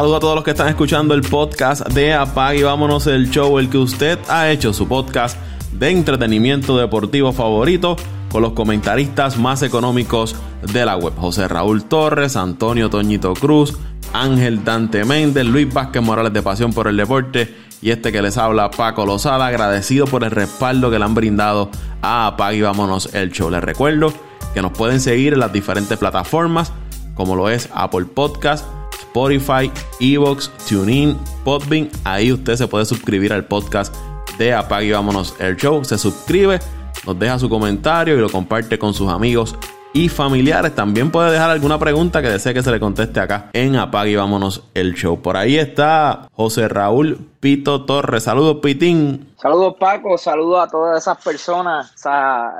saludo a todos los que están escuchando el podcast de Apag y vámonos el show, el que usted ha hecho su podcast de entretenimiento deportivo favorito con los comentaristas más económicos de la web. José Raúl Torres, Antonio Toñito Cruz, Ángel Dante Méndez, Luis Vázquez Morales de Pasión por el Deporte y este que les habla Paco Lozada, agradecido por el respaldo que le han brindado a Apag y vámonos el show. Les recuerdo que nos pueden seguir en las diferentes plataformas como lo es Apple Podcast, Spotify, Evox, TuneIn, Podbean. Ahí usted se puede suscribir al podcast de Apague y Vámonos el Show. Se suscribe, nos deja su comentario y lo comparte con sus amigos y familiares. También puede dejar alguna pregunta que desee que se le conteste acá en Apague y Vámonos el Show. Por ahí está José Raúl Pito Torres. Saludos, Pitín. Saludos, Paco. Saludos a todas esas personas,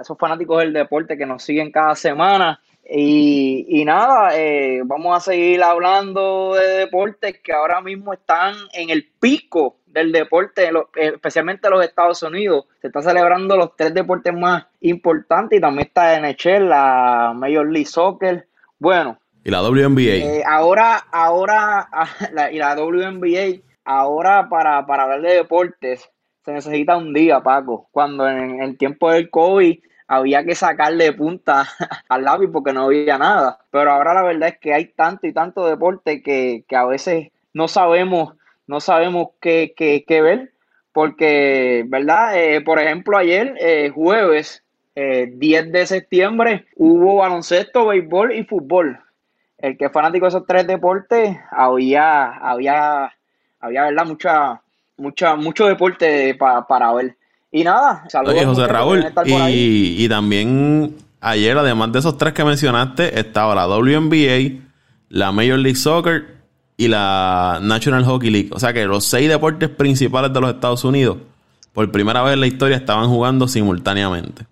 esos fanáticos del deporte que nos siguen cada semana. Y, nada, eh, vamos a seguir hablando de deportes que ahora mismo están en el pico del deporte, especialmente en los Estados Unidos. Se está celebrando los tres deportes más importantes y también está NHL, la Major League Soccer. Bueno. Y la WNBA. Eh, ahora, ahora, y la WNBA, ahora para, para hablar de deportes se necesita un día, Paco. Cuando en el tiempo del COVID había que sacarle punta al lápiz porque no había nada. Pero ahora la verdad es que hay tanto y tanto deporte que, a veces no sabemos, no sabemos qué, qué, ver. Porque, ¿verdad? Eh, por ejemplo, ayer, eh, jueves, 10 eh, de septiembre, hubo baloncesto, béisbol y fútbol. El que es fanático de esos tres deportes, había, había, había ¿verdad? Mucha, mucha, mucho deporte para ver. Y nada, saludos. Oye, José Raúl, y, y, también ayer, además de esos tres que mencionaste, estaba la WNBA, la Major League Soccer y la National Hockey League. O sea que los seis deportes principales de los Estados Unidos, por primera vez en la historia, estaban jugando simultáneamente.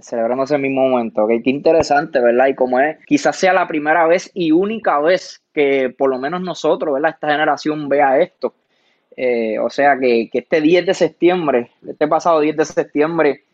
Celebrándose el mismo momento. Okay, qué interesante, ¿verdad? Y como es, quizás sea la primera vez y única vez que por lo menos nosotros, ¿verdad? Esta generación vea esto eh, o sea que, este 10 de septiembre, este pasado 10 de septiembre,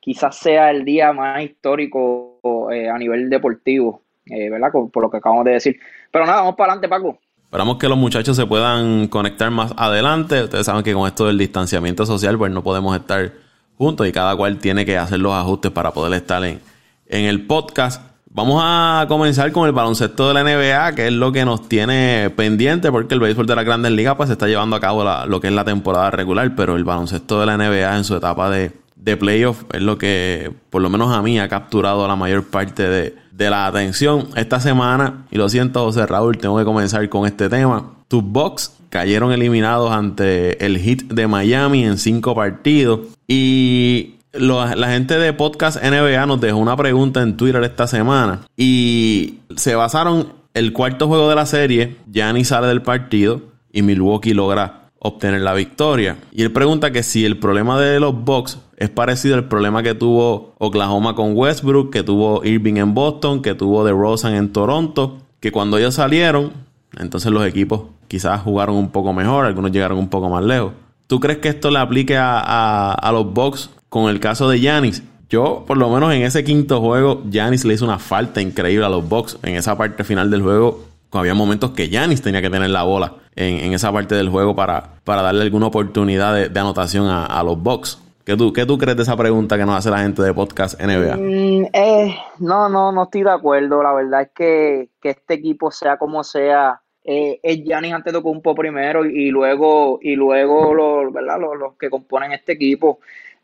quizás sea el día más histórico eh, a nivel deportivo, eh, ¿verdad? Por, lo que acabamos de decir. Pero nada, vamos para adelante, Paco. Esperamos que los muchachos se puedan conectar más adelante. Ustedes saben que con esto del distanciamiento social, pues no podemos estar juntos y cada cual tiene que hacer los ajustes para poder estar en, en el podcast. Vamos a comenzar con el baloncesto de la NBA, que es lo que nos tiene pendiente, porque el béisbol de la Grandes Ligas pues se está llevando a cabo lo que es la temporada regular, pero el baloncesto de la NBA en su etapa de, de playoff es lo que, por lo menos a mí, ha capturado la mayor parte de, de la atención esta semana. Y lo siento, José Raúl, tengo que comenzar con este tema. Tus Bucks cayeron eliminados ante el Heat de Miami en cinco partidos. Y la gente de Podcast NBA nos dejó una pregunta en Twitter esta semana y se basaron el cuarto juego de la serie, Gianni sale del partido y Milwaukee logra obtener la victoria. Y él pregunta que si el problema de los Bucks es parecido al problema que tuvo Oklahoma con Westbrook, que tuvo Irving en Boston, que tuvo DeRozan en Toronto, que cuando ellos salieron, entonces los equipos quizás jugaron un poco mejor, algunos llegaron un poco más lejos. ¿Tú crees que esto le aplique a, a los Bucks con el caso de Yanis, yo, por lo menos en ese quinto juego, Yanis le hizo una falta increíble a los Bucks. En esa parte final del juego, había momentos que Yanis tenía que tener la bola en, esa parte del juego para, para darle alguna oportunidad de, anotación a, los Bucks. ¿Qué tú, ¿Qué tú crees de esa pregunta que nos hace la gente de Podcast NBA? Mm, eh, no, no, no estoy de acuerdo. La verdad es que, este equipo, sea como sea, eh, es Giannis ante Tocumpo primero y, luego, y luego los, ¿verdad? los que componen este equipo.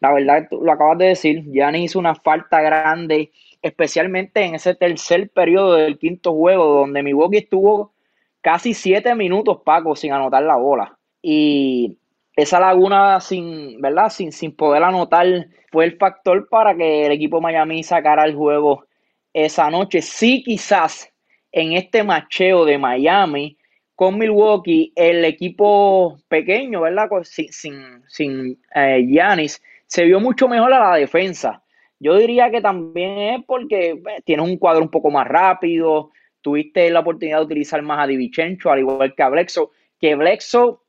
La verdad, lo acabas de decir, Gianni hizo una falta grande, especialmente en ese tercer periodo del quinto juego, donde Milwaukee estuvo casi siete minutos, Paco, sin anotar la bola. Y esa laguna sin, ¿verdad? Sin, sin poder anotar fue el factor para que el equipo Miami sacara el juego esa noche. Sí, quizás en este macheo de Miami con Milwaukee, el equipo pequeño, ¿verdad? Sin, sin, sin eh, Giannis, se vio mucho mejor a la defensa. Yo diría que también es porque tienes un cuadro un poco más rápido, tuviste la oportunidad de utilizar más a Divichencho, al igual que a Blexo, que Blexo,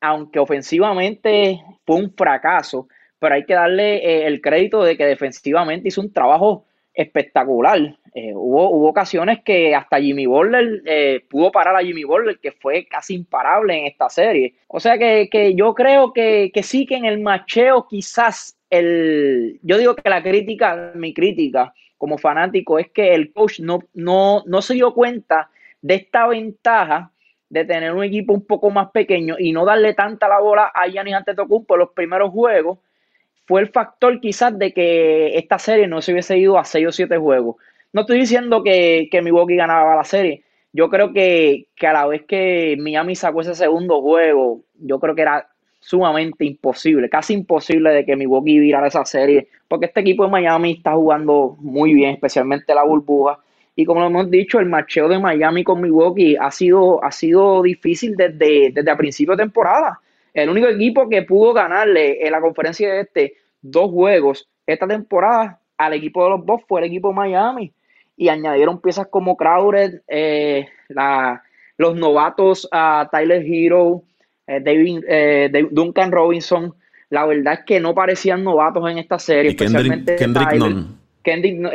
aunque ofensivamente fue un fracaso, pero hay que darle eh, el crédito de que defensivamente hizo un trabajo espectacular. Eh, hubo, hubo ocasiones que hasta Jimmy Butler eh, pudo parar a Jimmy Butler, que fue casi imparable en esta serie. O sea que, yo creo que, que, sí que en el macheo quizás el... Yo digo que la crítica, mi crítica como fanático es que el coach no, no, no se dio cuenta de esta ventaja de tener un equipo un poco más pequeño y no darle tanta la bola a Giannis Antetokounmpo en los primeros juegos fue el factor quizás de que esta serie no se hubiese ido a 6 o 7 juegos. No estoy diciendo que, que Milwaukee ganaba la serie. Yo creo que, a la vez que Miami sacó ese segundo juego, yo creo que era sumamente imposible, casi imposible de que Milwaukee virara esa serie, porque este equipo de Miami está jugando muy bien, especialmente la burbuja. Y como lo hemos dicho, el macheo de Miami con Milwaukee ha sido, ha sido difícil desde, desde a principio de temporada. El único equipo que pudo ganarle en la conferencia de este dos juegos esta temporada al equipo de los Bucks fue el equipo Miami. Y añadieron piezas como Crowder, eh, los novatos a Tyler Hero, eh, David, eh, Duncan Robinson. La verdad es que no parecían novatos en esta serie, especialmente Kendrick, Kendrick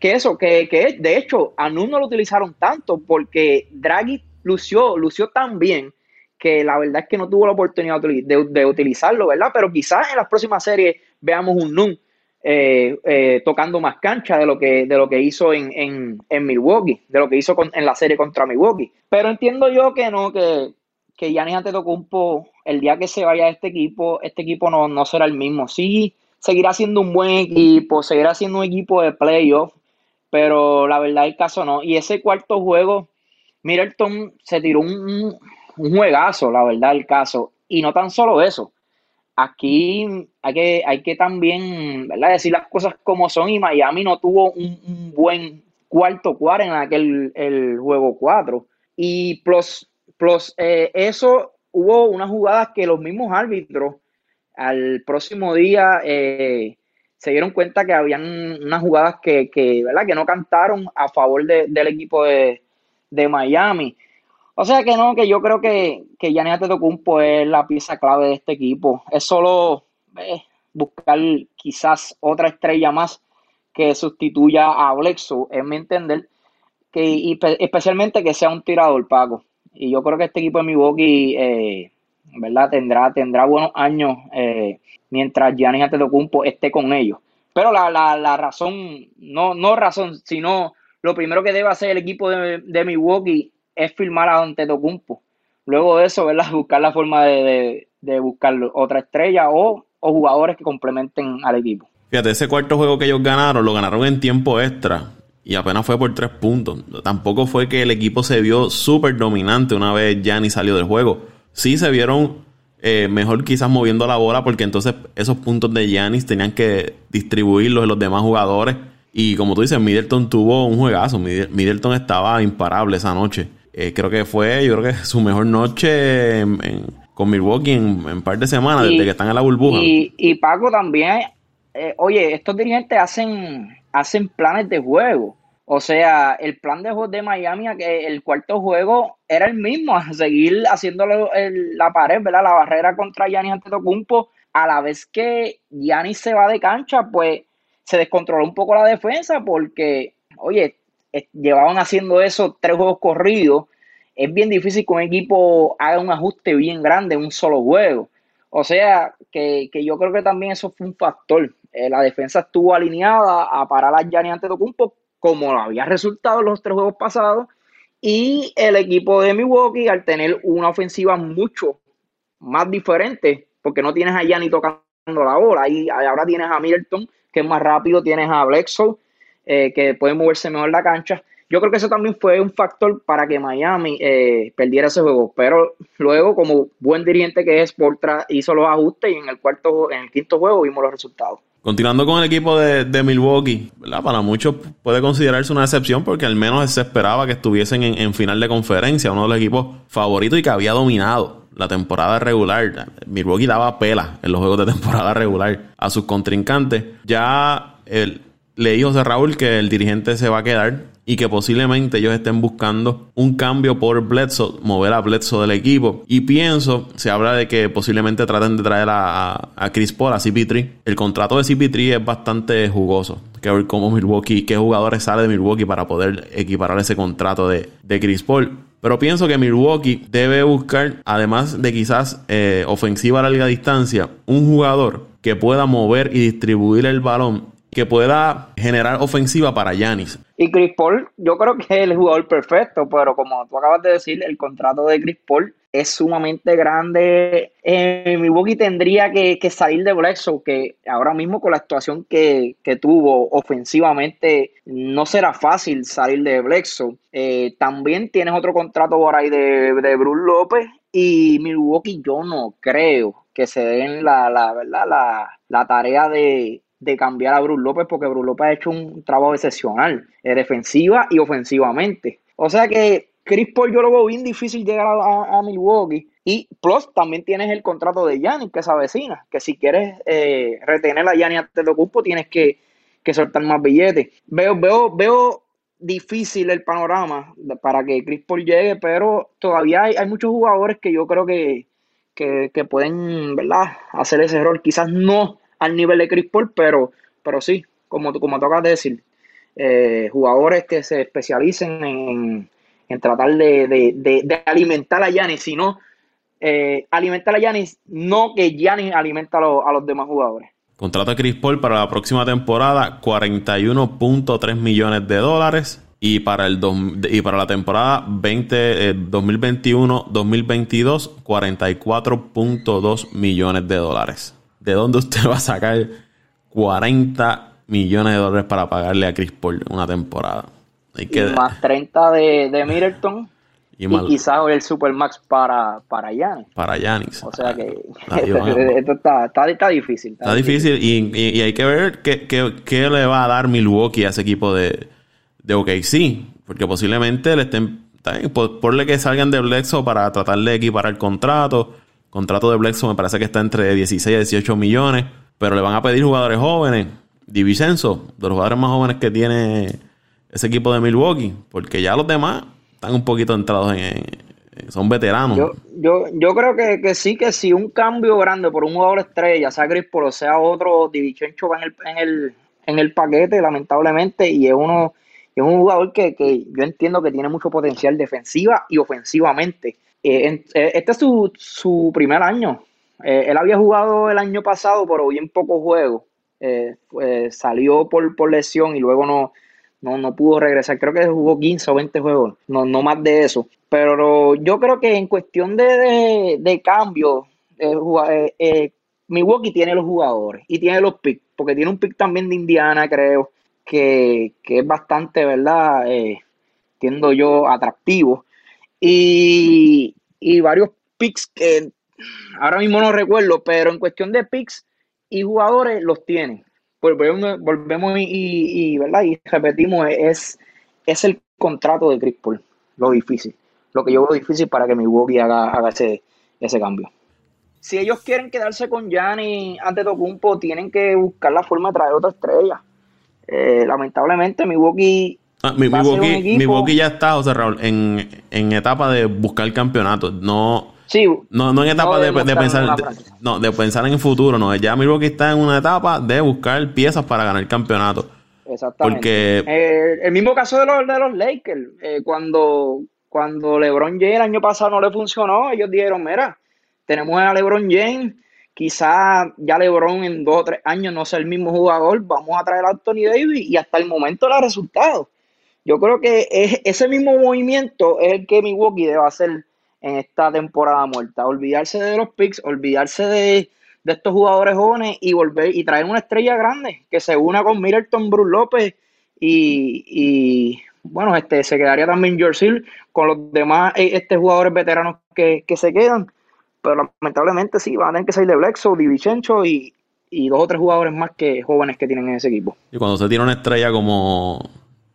que eso, que, que de hecho a Nun no lo utilizaron tanto porque Draghi lució, lució tan bien que la verdad es que no tuvo la oportunidad de, utilizarlo, ¿verdad? Pero quizás en las próximas series veamos un Nun eh, eh, tocando más cancha de lo que, de lo que hizo en, en, Milwaukee, de lo que hizo en la serie contra Milwaukee. Pero entiendo yo que no, que, que Giannis Antetokounmpo, el día que se vaya de este equipo, este equipo no, no será el mismo. Sí, seguirá siendo un buen equipo, seguirá siendo un equipo de playoff, pero la verdad el caso no. Y ese cuarto juego, Middleton se tiró un, un juegazo, la verdad, el caso. Y no tan solo eso. Aquí hay que, hay que también ¿verdad? decir las cosas como son. Y Miami no tuvo un, buen cuarto cuarto en aquel el juego 4. Y plus, plus eh, eso, hubo unas jugadas que los mismos árbitros al próximo día eh, se dieron cuenta que habían unas jugadas que, que, ¿verdad? que no cantaron a favor del equipo de, de Miami. O sea que no, que yo creo que, que Giannis Antetokounmpo es la pieza clave de este equipo. Es solo eh, buscar quizás otra estrella más que sustituya a Blexo, en mi entender, que, y especialmente que sea un tirador, Paco. Y yo creo que este equipo de Milwaukee, eh, ¿verdad? Tendrá, tendrá buenos años eh, mientras Giannis Antetokounmpo esté con ellos. Pero la, la, la razón, no, no razón, sino lo primero que debe hacer el equipo de, de Milwaukee es firmar a Antetokounmpo. Luego de eso. Buscar la forma de, buscar otra estrella o, jugadores que complementen al equipo. Fíjate, ese cuarto juego que ellos ganaron, lo ganaron en tiempo extra y apenas fue por tres puntos. Tampoco fue que el equipo se vio súper dominante una vez Gianni salió del juego. Sí se vieron eh, mejor quizás moviendo la bola porque entonces esos puntos de Giannis tenían que distribuirlos en los demás jugadores. Y como tú dices, Middleton tuvo un juegazo. Middleton estaba imparable esa noche. Eh, creo que fue, yo creo que su mejor noche con Milwaukee en, un par de semanas, desde que están en la burbuja. Y, Paco también, eh, oye, estos dirigentes hacen, hacen planes de juego. O sea, el plan de juego de Miami, que el cuarto juego era el mismo, seguir haciéndolo la pared, ¿verdad? La barrera contra Giannis Antetokounmpo. A la vez que Giannis se va de cancha, pues se descontroló un poco la defensa porque, oye, llevaban haciendo eso tres juegos corridos, es bien difícil que un equipo haga un ajuste bien grande en un solo juego. O sea, que, yo creo que también eso fue un factor. Eh, la defensa estuvo alineada a parar a Gianni Antetokounmpo como había resultado en los tres juegos pasados. Y el equipo de Milwaukee, al tener una ofensiva mucho más diferente, porque no tienes a Gianni tocando la bola, y ahora tienes a Milton, que es más rápido, tienes a Bledsoe, eh, que puede moverse mejor la cancha. Yo creo que eso también fue un factor para que Miami eh, perdiera ese juego. Pero luego, como buen dirigente que es, Portra hizo los ajustes y en el cuarto, en el quinto juego vimos los resultados. Continuando con el equipo de, Milwaukee, para muchos puede considerarse una excepción porque al menos se esperaba que estuviesen en, final de conferencia, uno de los equipos favoritos y que había dominado la temporada regular. Milwaukee daba pela en los juegos de temporada regular a sus contrincantes. Ya el, leí José Raúl que el dirigente se va a quedar y que posiblemente ellos estén buscando un cambio por Bledsoe, mover a Bledsoe del equipo. Y pienso, se habla de que posiblemente traten de traer a, a Chris Paul, a CP3. El contrato de CP3 es bastante jugoso. Que ver cómo Milwaukee, qué jugadores sale de Milwaukee para poder equiparar ese contrato de, de Chris Paul. Pero pienso que Milwaukee debe buscar, además de quizás eh, ofensiva a larga distancia, un jugador que pueda mover y distribuir el balón, que pueda generar ofensiva para Yanis. Y Chris Paul, yo creo que es el jugador perfecto, pero como tú acabas de decir, el contrato de Chris Paul es sumamente grande. Eh, Milwaukee tendría que, salir de Bledsoe, que ahora mismo con la actuación que, tuvo ofensivamente no será fácil salir de Bledsoe. Eh, también tienes otro contrato por ahí de, de Bruce López y Milwaukee yo no creo que se den la, la, la, la tarea de, de cambiar a Bruce López porque Bruce López ha hecho un trabajo excepcional, eh, defensiva y ofensivamente. O sea que Chris Paul yo lo veo bien difícil llegar a, Milwaukee. Y plus también tienes el contrato de Giannis que se avecina, que si quieres eh, retener a Giannis antes de cupo tienes que, que, soltar más billetes. Veo, veo, veo difícil el panorama para que Chris Paul llegue, pero todavía hay, hay muchos jugadores que yo creo que, que, que, pueden ¿verdad? hacer ese error. Quizás no al nivel de Chris Paul, pero, pero sí, como, como tocas de decir, eh, jugadores que se especialicen en, tratar de, alimentar a Yanis, sino eh, alimentar a Yanis, no que Yanis alimenta a, los demás jugadores. Contrato de Chris Paul para la próxima temporada, 41.3 millones de dólares. Y para, el y para la temporada 20, 2021-2022, 44.2 millones de dólares. ¿De dónde usted va a sacar 40 millones de dólares para pagarle a Chris Paul una temporada? Hay que... más 30 de, de Middleton. Y, quizás el Supermax para, para Giannis. Para Giannis. O sea que esto, está, está, difícil. Está, difícil, Y, y, hay que ver qué, qué, qué, le va a dar Milwaukee a ese equipo de, de OKC. Porque posiblemente le estén... Por, por que salgan de Blexo para tratar de equiparar el contrato Contrato de Bledsoe me parece que está entre 16 y 18 millones. Pero le van a pedir jugadores jóvenes. Divisenso, de los jugadores más jóvenes que tiene ese equipo de Milwaukee. Porque ya los demás están un poquito entrados en. son veteranos. Yo, yo, yo creo que, sí, que si un cambio grande por un jugador estrella, sea Chris o sea otro, Divisenso va en el, en el, en el paquete, lamentablemente. Y es uno. Es un jugador que, que yo entiendo que tiene mucho potencial defensiva y ofensivamente. Eh, eh, este es su, primer año. Eh, él había jugado el año pasado, pero bien pocos juegos. Pues, salió por, por, lesión y luego no, no, pudo regresar. Creo que jugó 15 o 20 juegos, no, no más de eso. Pero yo creo que en cuestión de, de, cambio, Milwaukee tiene los jugadores y tiene los picks, porque tiene un pick también de Indiana, creo, que, que es bastante, ¿verdad? entiendo yo, atractivo y, varios picks que ahora mismo no recuerdo, pero en cuestión de picks y jugadores los tienen. Volvemos, volvemos y, ¿verdad? y repetimos, es, es el contrato de Chris Paul, lo difícil. Lo que yo veo difícil para que Milwaukee haga, haga ese, ese cambio. Si ellos quieren quedarse con Gianni ante Tocumpo, tienen que buscar la forma de traer otra estrella. Eh, lamentablemente, Milwaukee Ah, mi, Milwaukee, ya está, José Raúl, en, en etapa de buscar el campeonato. No, no, no en etapa de, pensar no, de pensar en el futuro, no. Ya Milwaukee está en una etapa de buscar piezas para ganar el campeonato. Exactamente. Porque eh, el mismo caso de los, de los Lakers, eh, cuando, cuando LeBron James el año pasado no le funcionó, ellos dijeron, mira, tenemos a LeBron James, quizás ya LeBron en dos o tres años no sea el mismo jugador, vamos a traer a Anthony Davis y hasta el momento le ha resultado. Yo creo que es, ese mismo movimiento es el que Milwaukee debe hacer en esta temporada muerta. Olvidarse de los picks, olvidarse de, estos jugadores jóvenes y volver y traer una estrella grande que se una con Middleton, Bruce López y, bueno, este se quedaría también George Hill con los demás este, jugadores veteranos que, se quedan. Pero lamentablemente sí, van a tener que salir de Blexo, Divicencho y, y dos o tres jugadores más que jóvenes que tienen en ese equipo. Y cuando se tiene una estrella como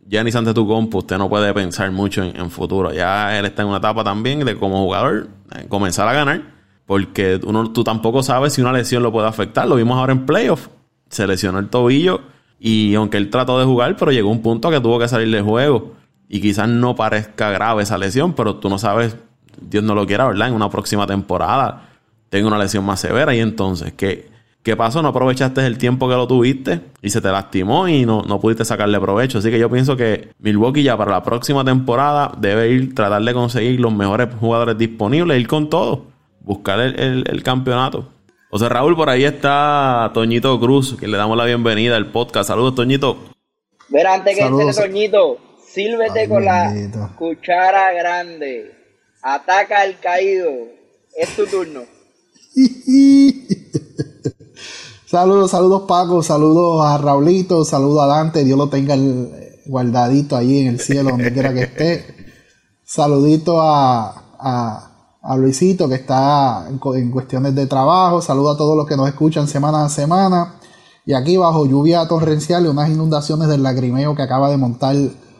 Giannis ante tu compu, usted no puede pensar mucho en, futuro. Ya él está en una etapa también de como jugador eh, comenzar a ganar. Porque tú tampoco sabes si una lesión lo puede afectar. Lo vimos ahora en playoff. Se lesionó el tobillo Y aunque él trató de jugar, pero llegó un punto que tuvo que salir del juego. Y quizás no parezca grave esa lesión, pero tú no sabes, Dios no lo quiera, ¿verdad? En una próxima temporada tengo una lesión más severa. Y entonces, ¿qué, qué pasó? No aprovechaste el tiempo que lo tuviste y se te lastimó y no, no pudiste sacarle provecho. Así que yo pienso que Milwaukee ya para la próxima temporada debe ir, tratar de conseguir los mejores jugadores disponibles, ir con todo, buscar el, campeonato. O sea, Raúl, por ahí está Toñito Cruz, que le damos la bienvenida al podcast. Saludos, Toñito. Ver, antes que entre Toñito, sírvete con la cuchara grande. Ataca al caído. Es tu turno. saludos, saludos Paco, saludos a Raulito, saludos a Dante, Dios lo tenga guardadito ahí en el cielo, donde quiera que esté. Saludito a, a, Luisito que está en, cuestiones de trabajo, saludo a todos los que nos escuchan semana a semana. Y aquí bajo lluvia torrencial y unas inundaciones del lagrimeo que acaba de montar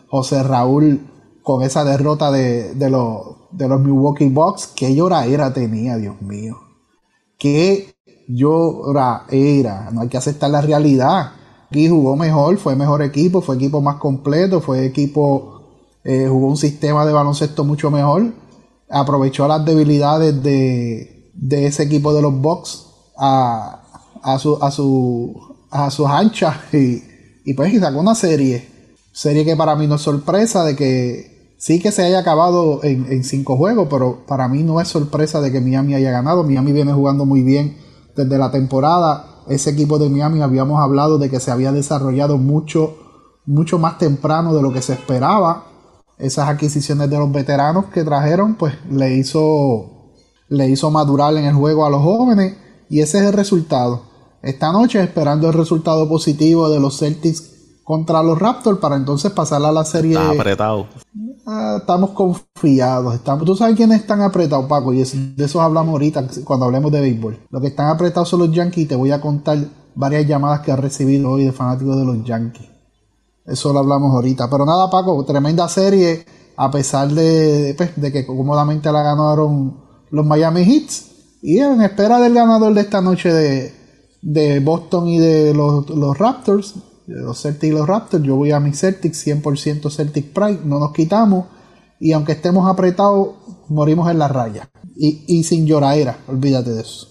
José Raúl con esa derrota de, de, los, de los Milwaukee Bucks. Qué lloradera tenía, Dios mío. Qué lloradera. No hay que aceptar la realidad. Aquí jugó mejor, fue mejor equipo, fue equipo más completo, fue equipo, eh, jugó un sistema de baloncesto mucho mejor. Aprovechó las debilidades de, de ese equipo de los Bucks a, a, su, a, su, a sus anchas y, y pues sacó una serie Serie que para mí no es sorpresa de que sí que se haya acabado en, cinco juegos, pero para mí no es sorpresa de que Miami haya ganado. Miami viene jugando muy bien desde la temporada. Ese equipo de Miami habíamos hablado de que se había desarrollado mucho, mucho más temprano de lo que se esperaba. Esas adquisiciones de los veteranos que trajeron, pues le hizo, le hizo madurar en el juego a los jóvenes y ese es el resultado. Esta noche esperando el resultado positivo de los Celtics contra los Raptors para entonces pasar a la serie. Está apretado. Ah, estamos confiados. Estamos, Tú sabes quiénes están apretados, Paco, y de eso hablamos ahorita cuando hablemos de béisbol. Los que están apretados son los Yankees. Te voy a contar varias llamadas que ha recibido hoy de fanáticos de los Yankees. Eso lo hablamos ahorita. Pero nada, Paco, tremenda serie. A pesar de, pues, de que cómodamente la ganaron los Miami Heats. Y en espera del ganador de esta noche de, de Boston y de los, los Raptors los Celtics y los Raptors, yo voy a mi Celtics, 100% Celtic Pride, no nos quitamos y aunque estemos apretados, morimos en la raya. Y, y sin lloradera, olvídate de eso.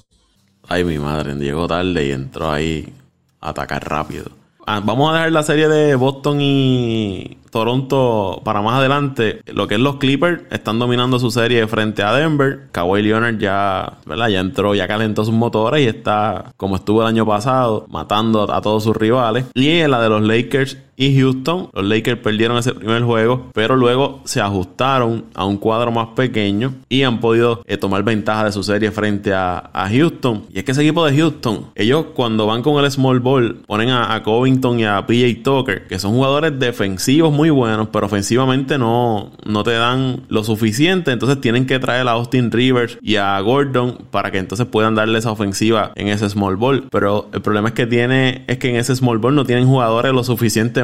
Ay, mi madre, llegó tarde y entró ahí a atacar rápido. Ah, vamos a dejar la serie de Boston y Toronto para más adelante. Lo que es los Clippers están dominando su serie frente a Denver. Kawhi Leonard ya, ¿verdad? Ya entró, ya calentó sus motores y está, como estuvo el año pasado, matando a todos sus rivales. Y en la de los Lakers y Houston. Los Lakers perdieron ese primer juego, pero luego se ajustaron a un cuadro más pequeño y han podido eh, tomar ventaja de su serie frente a, Houston. Y es que ese equipo de Houston, ellos cuando van con el small ball, ponen a, Covington y a PJ Tucker, que son jugadores defensivos muy buenos, pero ofensivamente no, no te dan lo suficiente. Entonces tienen que traer a Austin Rivers y a Gordon para que entonces puedan darle esa ofensiva en ese small ball. Pero el problema es que tiene, es que en ese small ball no tienen jugadores lo suficiente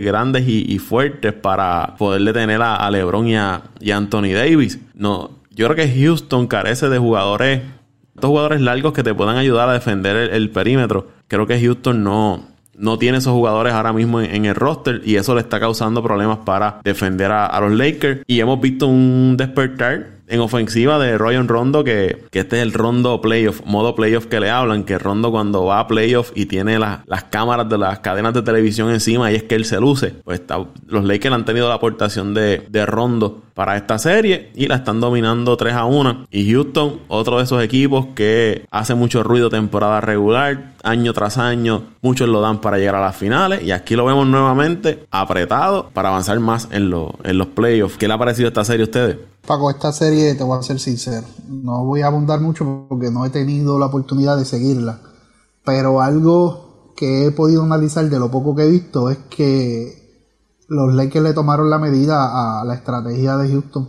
grandes y, fuertes para poder detener a, LeBron y a, Anthony Davis. No, yo creo que Houston carece de jugadores, estos jugadores largos que te puedan ayudar a defender el, perímetro. Creo que Houston no, no tiene esos jugadores ahora mismo en, el roster y eso le está causando problemas para defender a, a los Lakers. Y hemos visto un despertar en ofensiva de Ryan Rondo, que, este es el Rondo Playoff, modo Playoff que le hablan, que Rondo cuando va a Playoff y tiene las cámaras de las cadenas de televisión encima y es que él se luce. Pues los Lakers han tenido la aportación de, de Rondo para esta serie y la están dominando 3 a 1. Y Houston, otro de esos equipos que hace mucho ruido temporada regular, año tras año, muchos lo dan para llegar a las finales y aquí lo vemos nuevamente apretado para avanzar más en, en los playoffs. ¿Qué le ha parecido esta serie a ustedes? Paco, esta serie, te voy a ser sincero, no voy a abundar mucho porque no he tenido la oportunidad de seguirla, pero algo que he podido analizar de lo poco que he visto es que los Lakers le tomaron la medida a la estrategia de Houston.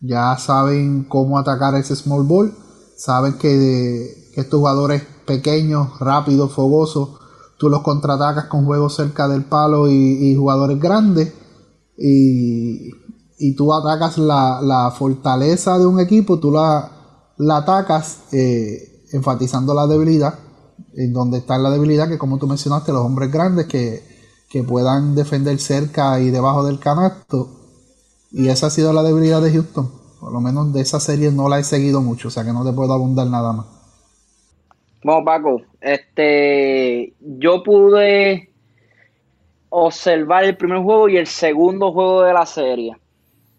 Ya saben cómo atacar ese small ball, saben que, estos jugadores pequeños, rápidos, fogosos, tú los contraatacas con juegos cerca del palo y, y jugadores grandes. Y y tú atacas la, fortaleza de un equipo, tú la, la atacas eh, enfatizando la debilidad, en donde está la debilidad, que como tú mencionaste, los hombres grandes que, que puedan defender cerca y debajo del canasto. Y esa ha sido la debilidad de Houston. Por lo menos de esa serie no la he seguido mucho, o sea que no te puedo abundar nada más. Bueno, Paco, este, yo pude observar el primer juego y el segundo juego de la serie.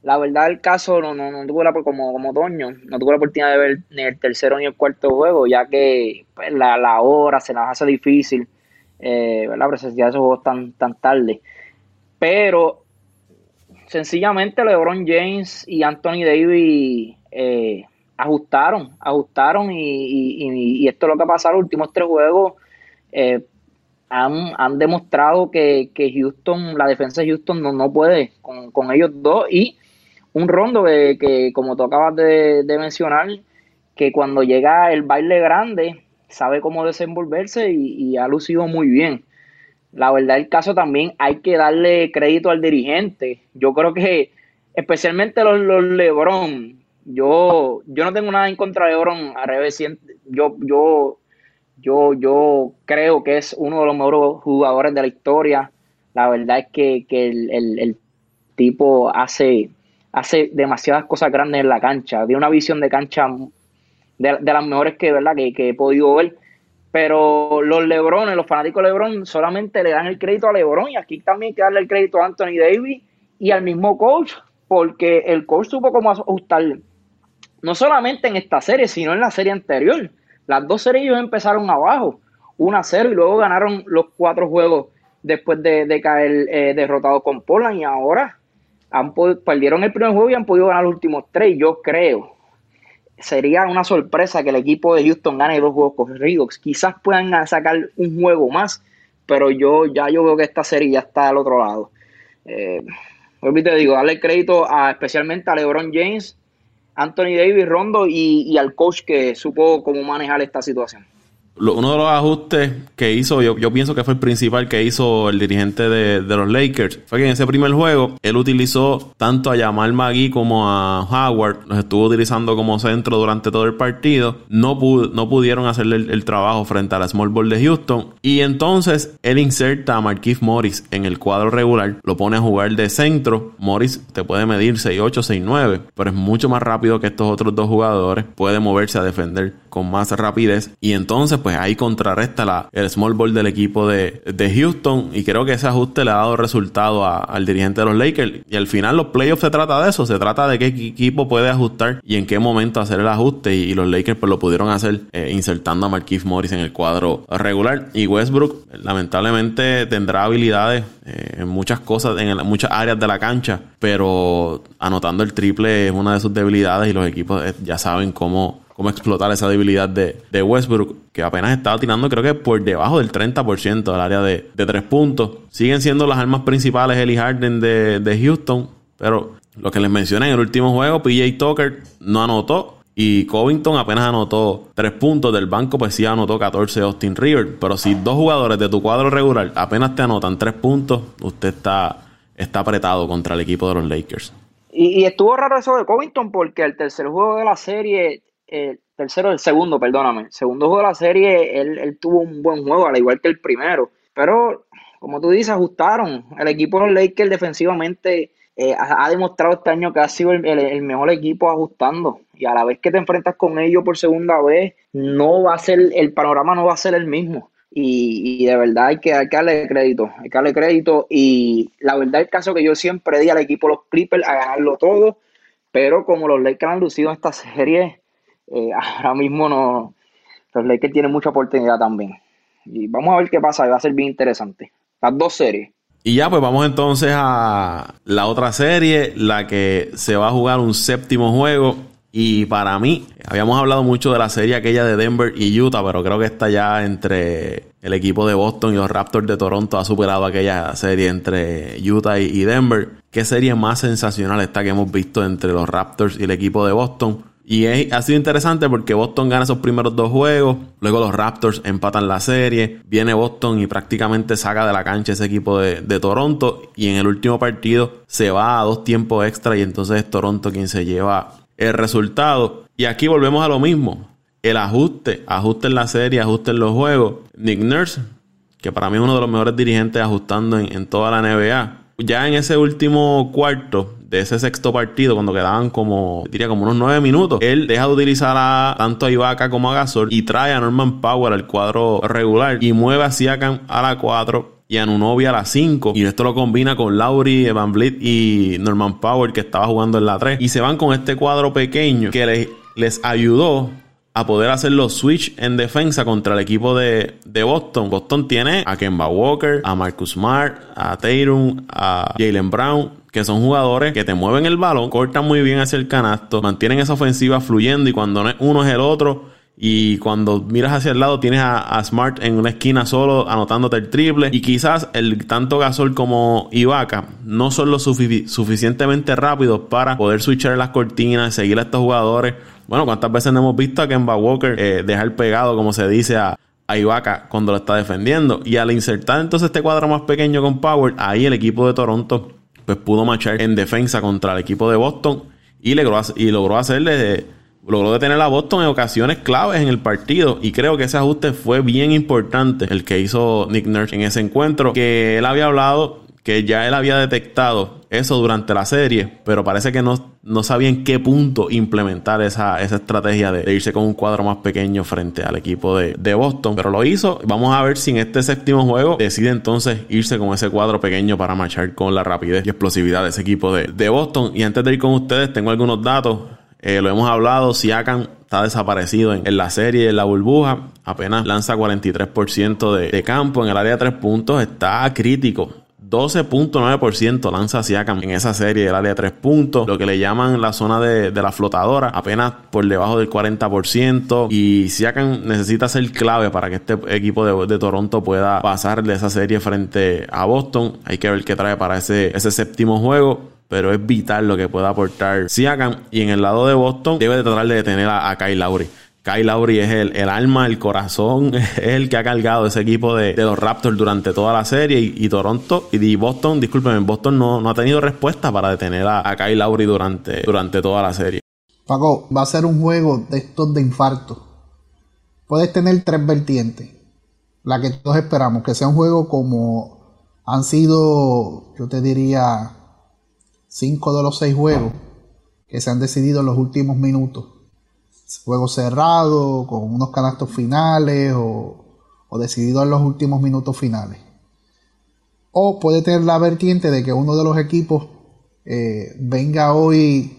La verdad del caso, no, no, no tuve la, como, como Toño, no tuve la oportunidad de ver ni el tercero ni el cuarto juego, ya que pues, la, la, hora se nos hace difícil, eh, ¿verdad? Presenciar esos juegos tan, tan tarde. Pero sencillamente LeBron James y Anthony Davis eh, ajustaron, ajustaron y, esto es lo que ha pasado los últimos tres juegos. Eh, han, demostrado que, Houston, la defensa de Houston no, no puede con, ellos dos y un rondo que, como tú acabas de, mencionar, que cuando llega el baile grande sabe cómo desenvolverse y, ha lucido muy bien. La verdad el caso también hay que darle crédito al dirigente. Yo creo que especialmente los, los LeBron, yo, yo no tengo nada en contra de LeBron, al revés, yo, yo, yo, yo creo que es uno de los mejores jugadores de la historia. La verdad es que, el, tipo hace, hace demasiadas cosas grandes en la cancha. Tiene una visión de cancha de, las mejores que, ¿verdad? Que, que, he podido ver. Pero los Lebrones, los fanáticos de Lebron, solamente le dan el crédito a Lebron y aquí también hay que darle el crédito a Anthony Davis y al mismo coach, porque el coach supo cómo ajustar no solamente en esta serie, sino en la serie anterior. Las dos series ellos empezaron abajo, 1 a 0, y luego ganaron los cuatro juegos después de, caer eh, derrotados con Poland y ahora han perdieron el primer juego y han podido ganar los últimos tres. Yo creo, sería una sorpresa que el equipo de Houston gane dos juegos corridos. Quizás puedan sacar un juego más, pero yo ya yo veo que esta serie ya está al otro lado. Eh, te digo, darle crédito a, especialmente a LeBron James Anthony Davis, Rondo y, al coach que supo cómo manejar esta situación uno de los ajustes que hizo, yo, yo, pienso que fue el principal que hizo el dirigente de, los Lakers, fue que en ese primer juego él utilizó tanto a Jamal Magui como a Howard, los estuvo utilizando como centro durante todo el partido, no, no pudieron hacerle el, trabajo frente a la Small Ball de Houston, y entonces él inserta a Marquise Morris en el cuadro regular, lo pone a jugar de centro, Morris te puede medir 6'8, 6'9, pero es mucho más rápido que estos otros dos jugadores, puede moverse a defender con más rapidez, y entonces pues pues ahí contrarresta la, el small ball del equipo de, Houston y creo que ese ajuste le ha dado resultado al dirigente de los Lakers. Y al final los playoffs se trata de eso, se trata de qué equipo puede ajustar y en qué momento hacer el ajuste y, los Lakers pues lo pudieron hacer eh, insertando a Marquise Morris en el cuadro regular. Y Westbrook lamentablemente tendrá habilidades eh, en muchas cosas, en muchas áreas de la cancha, pero anotando el triple es una de sus debilidades y los equipos eh, ya saben cómo cómo explotar esa debilidad de, Westbrook, que apenas estaba tirando creo que por debajo del 30% del área de, tres puntos. Siguen siendo las armas principales Eli Harden de, Houston, pero lo que les mencioné en el último juego, PJ Tucker no anotó. Y Covington apenas anotó tres puntos del banco, pues sí anotó 14 Austin River. Pero si dos jugadores de tu cuadro regular apenas te anotan tres puntos, usted está, está apretado contra el equipo de los Lakers. Y, y, estuvo raro eso de Covington porque el tercer juego de la serie el tercero, el segundo, perdóname. El segundo juego de la serie, él, tuvo un buen juego, al igual que el primero. Pero, como tú dices, ajustaron. El equipo de los Lakers defensivamente eh, ha, demostrado este año que ha sido el, mejor equipo ajustando. Y a la vez que te enfrentas con ellos por segunda vez, no va a ser, el panorama no va a ser el mismo. Y, de verdad hay que, hay que, darle crédito, hay que darle crédito. Y la verdad, el caso que yo siempre di al equipo los Clippers a ganarlo todo, pero como los Lakers han lucido en esta serie, eh, ahora mismo no, los Lakers tienen mucha oportunidad también. Y vamos a ver qué pasa, va a ser bien interesante. Las dos series. Y ya, pues vamos entonces a la otra serie, la que se va a jugar un séptimo juego. Y para mí, habíamos hablado mucho de la serie aquella de Denver y Utah, pero creo que esta ya entre el equipo de Boston y los Raptors de Toronto ha superado aquella serie entre Utah y Denver. ¿Qué serie más sensacional esta que hemos visto entre los Raptors y el equipo de Boston? Y ha sido interesante porque Boston gana esos primeros dos juegos, luego los Raptors empatan la serie, viene Boston y prácticamente saca de la cancha ese equipo de, Toronto y en el último partido se va a dos tiempos extra y entonces es Toronto quien se lleva el resultado. Y aquí volvemos a lo mismo, el ajuste, ajuste en la serie, ajuste en los juegos. Nick Nurse que para mí es uno de los mejores dirigentes ajustando en, toda la NBA. Ya en ese último cuarto de ese sexto partido, cuando quedaban como, diría, como unos nueve minutos, él deja de utilizar a, tanto a Ibaka como a Gasol y trae a Norman Power al cuadro regular y mueve a Siakam a la 4 y a Nunobi a la 5. Y esto lo combina con Lauri, Evan Blit y Norman Power que estaba jugando en la 3. Y se van con este cuadro pequeño que les, les ayudó a poder hacer los switch en defensa contra el equipo de, Boston. Boston tiene a Kemba Walker, a Marcus Smart, a Tatum, a Jalen Brown, que son jugadores que te mueven el balón, cortan muy bien hacia el canasto, mantienen esa ofensiva fluyendo y cuando uno es el otro y cuando miras hacia el lado tienes a, Smart en una esquina solo anotándote el triple y quizás el tanto Gasol como Ibaka no son lo suficientemente rápidos para poder switchar las cortinas, seguir a estos jugadores bueno, ¿cuántas veces no hemos visto a Kemba Walker eh, dejar pegado, como se dice, a, a Ibaka cuando lo está defendiendo? Y al insertar entonces este cuadro más pequeño con Power, ahí el equipo de Toronto pues pudo marchar en defensa contra el equipo de Boston y logró, y logró hacerle logró detener a Boston en ocasiones claves en el partido y creo que ese ajuste fue bien importante el que hizo Nick Nurse en ese encuentro que él había hablado que ya él había detectado eso durante la serie, pero parece que no, no sabía en qué punto implementar esa, esa estrategia de, irse con un cuadro más pequeño frente al equipo de, Boston. Pero lo hizo. Vamos a ver si en este séptimo juego decide entonces irse con ese cuadro pequeño para marchar con la rapidez y explosividad de ese equipo de, Boston. Y antes de ir con ustedes, tengo algunos datos. Eh, lo hemos hablado, Siakam está desaparecido en, la serie, en la burbuja. Apenas lanza 43% de, campo en el área de tres puntos. Está crítico 12.9% lanza Siakam en esa serie del área de 3 puntos, lo que le llaman la zona de, la flotadora, apenas por debajo del 40%. Y Siakam necesita ser clave para que este equipo de, Toronto pueda pasar de esa serie frente a Boston. Hay que ver qué trae para ese séptimo juego pero es vital lo que pueda aportar Siakam. Y en el lado de Boston, debe de tratar de detener a, a Kyle Lowry. Kyle Lowry es el, alma, el corazón, es el que ha cargado ese equipo de, los Raptors durante toda la serie. Y, Toronto y Boston, discúlpenme, Boston no, no, ha tenido respuesta para detener a, a Kyle Lowry durante, durante toda la serie. Paco, va a ser un juego de estos de infarto. Puedes tener tres vertientes. La que todos esperamos, que sea un juego como han sido, yo te diría, cinco de los seis juegos que se han decidido en los últimos minutos juego cerrado, con unos canastos finales o, decidido en los últimos minutos finales. O puede tener la vertiente de que uno de los equipos eh, venga hoy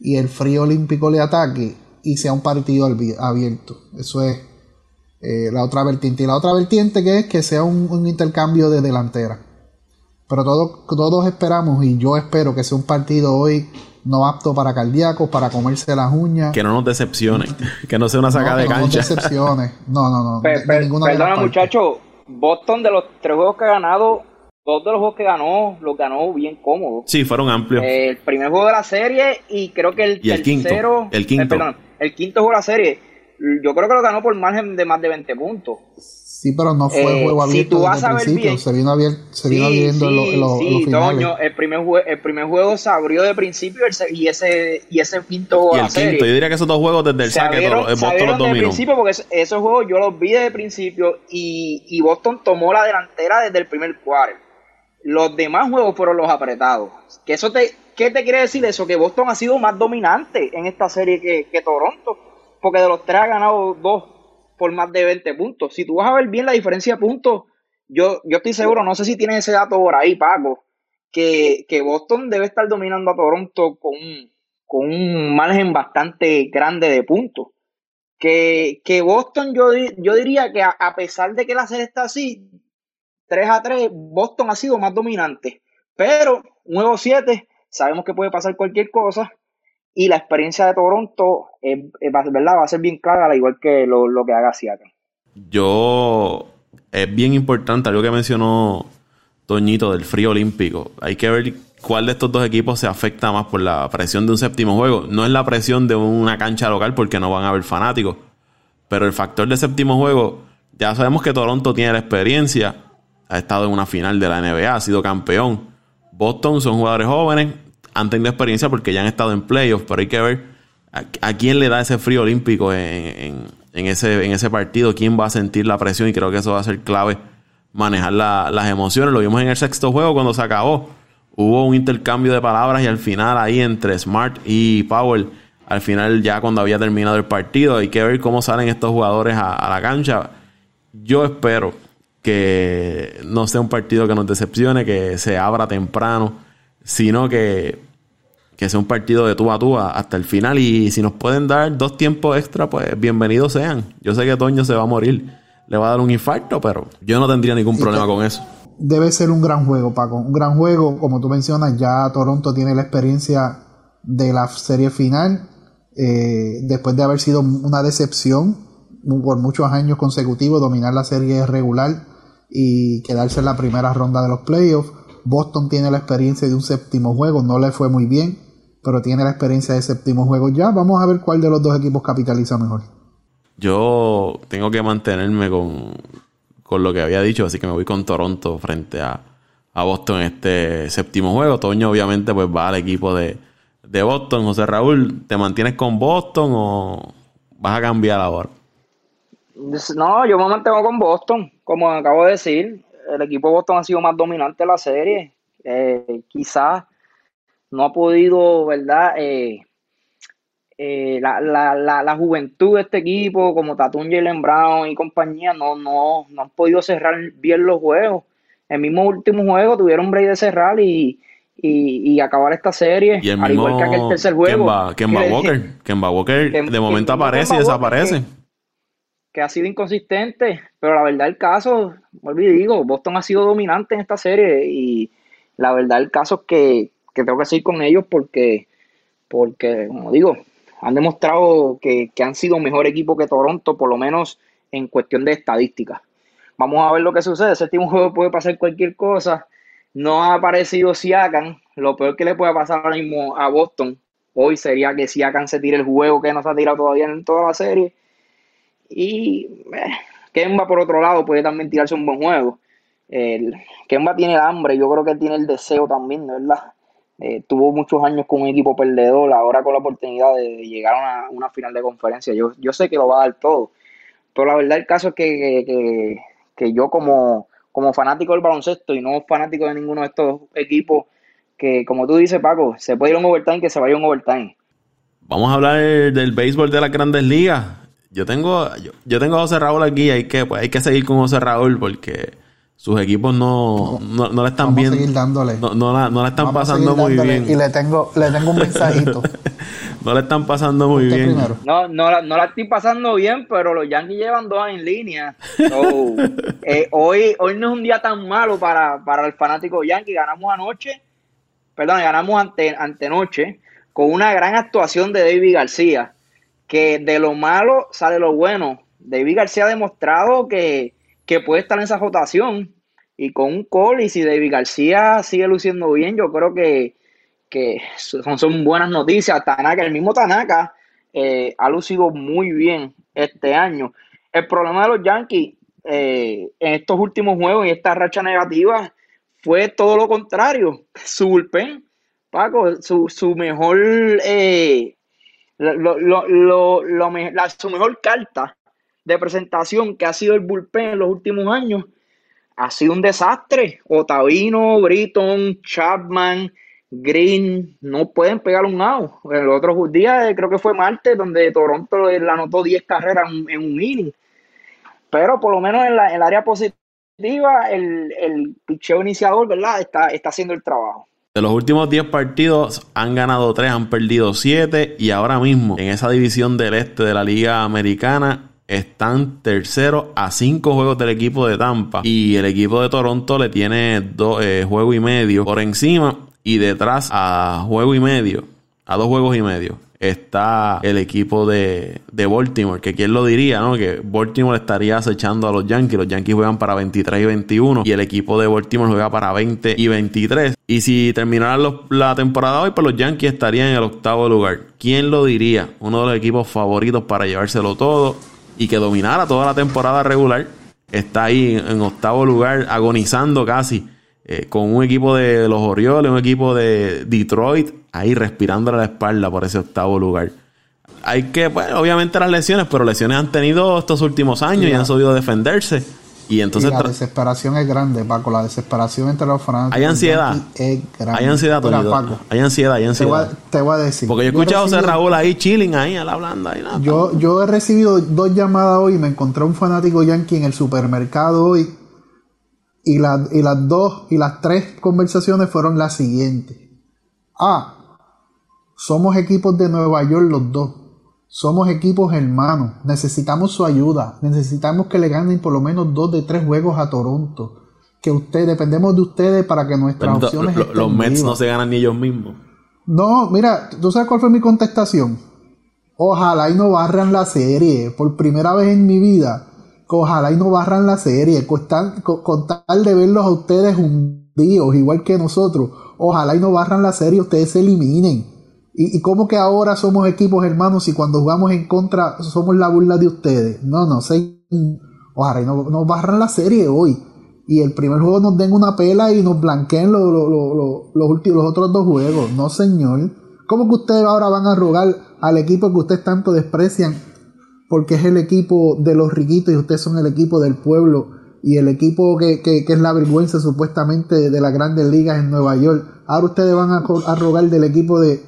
y el frío olímpico le ataque y sea un partido abierto. Eso es eh, la otra vertiente. Y la otra vertiente que es que sea un, intercambio de delantera. Pero todos esperamos y yo espero que sea un partido hoy no apto para cardíacos, para comerse las uñas. Que no nos decepcionen, que no sea una sacada de cancha. No nos no, no, no. perdona, muchachos, Boston de los tres juegos que ha ganado, dos de los juegos que ganó, los ganó bien cómodos. Sí, fueron amplios. el primer juego de la serie y creo que el, el tercero. el quinto. Eh, perdón, el quinto juego de la serie, yo creo que lo ganó por margen de más de 20 puntos. Sí, pero no fue eh, juego abierto desde el principio. se vino, abierto, se vino abriendo en los sí, el primer, el primer juego se abrió de principio y ese, y ese quinto juego. Y el quinto, yo diría que esos dos juegos desde el saque, Boston los dominó. principio porque esos juegos yo los vi desde el principio y, y Boston tomó la delantera desde el primer cuarto. Los demás juegos fueron los apretados. Que eso te, ¿Qué te quiere decir eso? Que Boston ha sido más dominante en esta serie que, que Toronto. Porque de los tres ha ganado dos por más de 20 puntos. Si tú vas a ver bien la diferencia de puntos, yo, yo estoy seguro, no sé si tienes ese dato por ahí, Paco, que, Boston debe estar dominando a Toronto con, con un margen bastante grande de puntos. Que, Boston, yo, yo diría que a, pesar de que la serie está así, 3 a 3, Boston ha sido más dominante. Pero, nuevo 7, sabemos que puede pasar cualquier cosa. Y la experiencia de Toronto ¿verdad? va a ser bien clara, al igual que lo, que haga Siakam. Yo, es bien importante algo que mencionó Toñito del frío olímpico. Hay que ver cuál de estos dos equipos se afecta más por la presión de un séptimo juego. No es la presión de una cancha local porque no van a haber fanáticos. Pero el factor de séptimo juego, ya sabemos que Toronto tiene la experiencia. Ha estado en una final de la NBA, ha sido campeón. Boston son jugadores jóvenes, han tenido experiencia porque ya han estado en playoffs, pero hay que ver a, quién le da ese frío olímpico en, ese, en ese partido, quién va a sentir la presión y creo que eso va a ser clave manejar las emociones. Lo vimos en el sexto juego cuando se acabó. Hubo un intercambio de palabras y al final ahí entre Smart y Powell, al final ya cuando había terminado el partido, hay que ver cómo salen estos jugadores a la cancha. Yo espero que no sea un partido que nos decepcione, que se abra temprano, sino que, que sea un partido de tú a tú hasta el final. Y si nos pueden dar dos tiempos extra, pues bienvenidos sean. Yo sé que Toño se va a morir, le va a dar un infarto, pero yo no tendría ningún problema con eso. Debe ser un gran juego, Paco. Un gran juego, como tú mencionas, ya Toronto tiene la experiencia de la serie final. Eh, después de haber sido una decepción por muchos años consecutivos, dominar la serie regular y quedarse en la primera ronda de los playoffs. Boston tiene la experiencia de un séptimo juego, no le fue muy bien, pero tiene la experiencia de séptimo juego ya. Vamos a ver cuál de los dos equipos capitaliza mejor. Yo tengo que mantenerme con, con lo que había dicho, así que me voy con Toronto frente a, a Boston en este séptimo juego. Toño obviamente pues va al equipo de, de Boston. José Raúl, ¿te mantienes con Boston o vas a cambiar ahora? No, yo me mantengo con Boston, como acabo de decir. El equipo de Boston ha sido más dominante en la serie. Eh, quizás no ha podido, ¿verdad? Eh, eh, la, la, la, juventud de este equipo, como Tatum, Jalen Brown y compañía, no, no, no han podido cerrar bien los juegos. El mismo último juego tuvieron break de cerrar y, y, acabar esta serie, al igual que aquel tercer juego. Kemba, Walker, Kemba Walker de momento aparece y desaparece que ha sido inconsistente, pero la verdad el caso, y digo, Boston ha sido dominante en esta serie y la verdad el caso es que, tengo que seguir con ellos porque, porque, como digo, han demostrado que, han sido mejor equipo que Toronto, por lo menos en cuestión de estadística. Vamos a ver lo que sucede. Ese último juego puede pasar cualquier cosa. No ha aparecido Siakam. Lo peor que le puede pasar ahora mismo a Boston hoy sería que Siakam se tire el juego que no se ha tirado todavía en toda la serie y eh, Kemba, por otro lado, puede también tirarse un buen juego. El, Kemba tiene el hambre, yo creo que tiene el deseo también, ¿verdad? Eh, tuvo muchos años con un equipo perdedor, ahora con la oportunidad de llegar a una, final de conferencia. Yo, yo sé que lo va a dar todo, pero la verdad el caso es que, que, yo como, como fanático del baloncesto y no fanático de ninguno de estos equipos, que como tú dices Paco, se puede ir a un overtime, que se vaya a un overtime. Vamos a hablar del béisbol de las grandes ligas. Yo tengo, yo, tengo a José Raúl aquí hay que, pues, hay que seguir con José Raúl porque sus equipos no, no, no le están Vamos viendo. Dándole. No, no, la, no le están pasando muy bien. Y le tengo, le tengo un mensajito. no le están pasando muy bien. No, no, la, no la estoy pasando bien, pero los Yankees llevan dos en línea. Eh, hoy, hoy no es un día tan malo para, para el fanático Yankee. Ganamos anoche, perdón, ganamos ante, antenoche con una gran actuación de David García que de lo malo sale lo bueno. David García ha demostrado que, puede estar en esa rotación y con un call y si David García sigue luciendo bien, yo creo que, son, son, buenas noticias. Tanaka, el mismo Tanaka eh, ha lucido muy bien este año. El problema de los Yankees eh, en estos últimos juegos y esta racha negativa fue todo lo contrario. Su bullpen, Paco, su, su mejor eh, lo, la, su mejor carta de presentación que ha sido el bullpen en los últimos años ha sido un desastre. Otavino, Britton, Chapman, Green no pueden pegar un out. El otro día, creo que fue martes, donde Toronto le anotó 10 carreras en, un inning. Pero por lo menos en, la, el área positiva, el, el picheo iniciador, ¿verdad? Está, está haciendo el trabajo. De los últimos 10 partidos han ganado 3, han perdido 7 y ahora mismo en esa división del este de la Liga Americana están terceros a 5 juegos del equipo de Tampa y el equipo de Toronto le tiene 2 eh, juegos y medio por encima y detrás a juego y medio, a dos juegos y medio está el equipo de, de, Baltimore, que quién lo diría, ¿no? Que Baltimore estaría acechando a los Yankees, los Yankees juegan para 23 y 21 y el equipo de Baltimore juega para 20 y 23. Y si terminaran la temporada hoy, pues los Yankees estarían en el octavo lugar. ¿Quién lo diría? Uno de los equipos favoritos para llevárselo todo y que dominara toda la temporada regular. Está ahí en octavo lugar, agonizando casi, eh, con un equipo de los Orioles, un equipo de Detroit, ahí respirando a la espalda por ese octavo lugar. Hay que, bueno, obviamente las lesiones, pero lesiones han tenido estos últimos años y han sabido defenderse. Y entonces la desesperación es grande, Paco. La desesperación entre los fanáticos hay ansiedad. es grande. Hay ansiedad, Paco. Hay ansiedad, hay ansiedad. Te voy, a, decir. Porque yo he escuchado a José Raúl ahí chilling ahí a la blanda. nada, yo, yo he recibido dos llamadas hoy. Me encontré un fanático yankee en el supermercado hoy. Y, y las dos y las tres conversaciones fueron las siguientes. Ah, somos equipos de Nueva York los dos somos equipos hermanos, necesitamos su ayuda, necesitamos que le ganen por lo menos dos de tres juegos a Toronto. Que ustedes, dependemos de ustedes para que nuestras opciones. los Mets no se ganan ni ellos mismos. No, mira, ¿tú sabes cuál fue mi contestación? Ojalá y no barran la serie. Por primera vez en mi vida, ojalá y no barran la serie. Con tal, con tal de verlos a ustedes hundidos, igual que nosotros. Ojalá y no barran la serie, ustedes se eliminen. ¿Y, cómo que ahora somos equipos hermanos y cuando jugamos en contra somos la burla de ustedes? No, no, sé. Ojalá y nos no barran la serie hoy. Y el primer juego nos den una pela y nos blanqueen los, los, últimos, los otros dos juegos. No, señor. ¿Cómo que ustedes ahora van a rogar al equipo que ustedes tanto desprecian? Porque es el equipo de los riquitos y ustedes son el equipo del pueblo y el equipo que, que, es la vergüenza supuestamente de las grandes ligas en Nueva York. Ahora ustedes van a rogar del equipo de,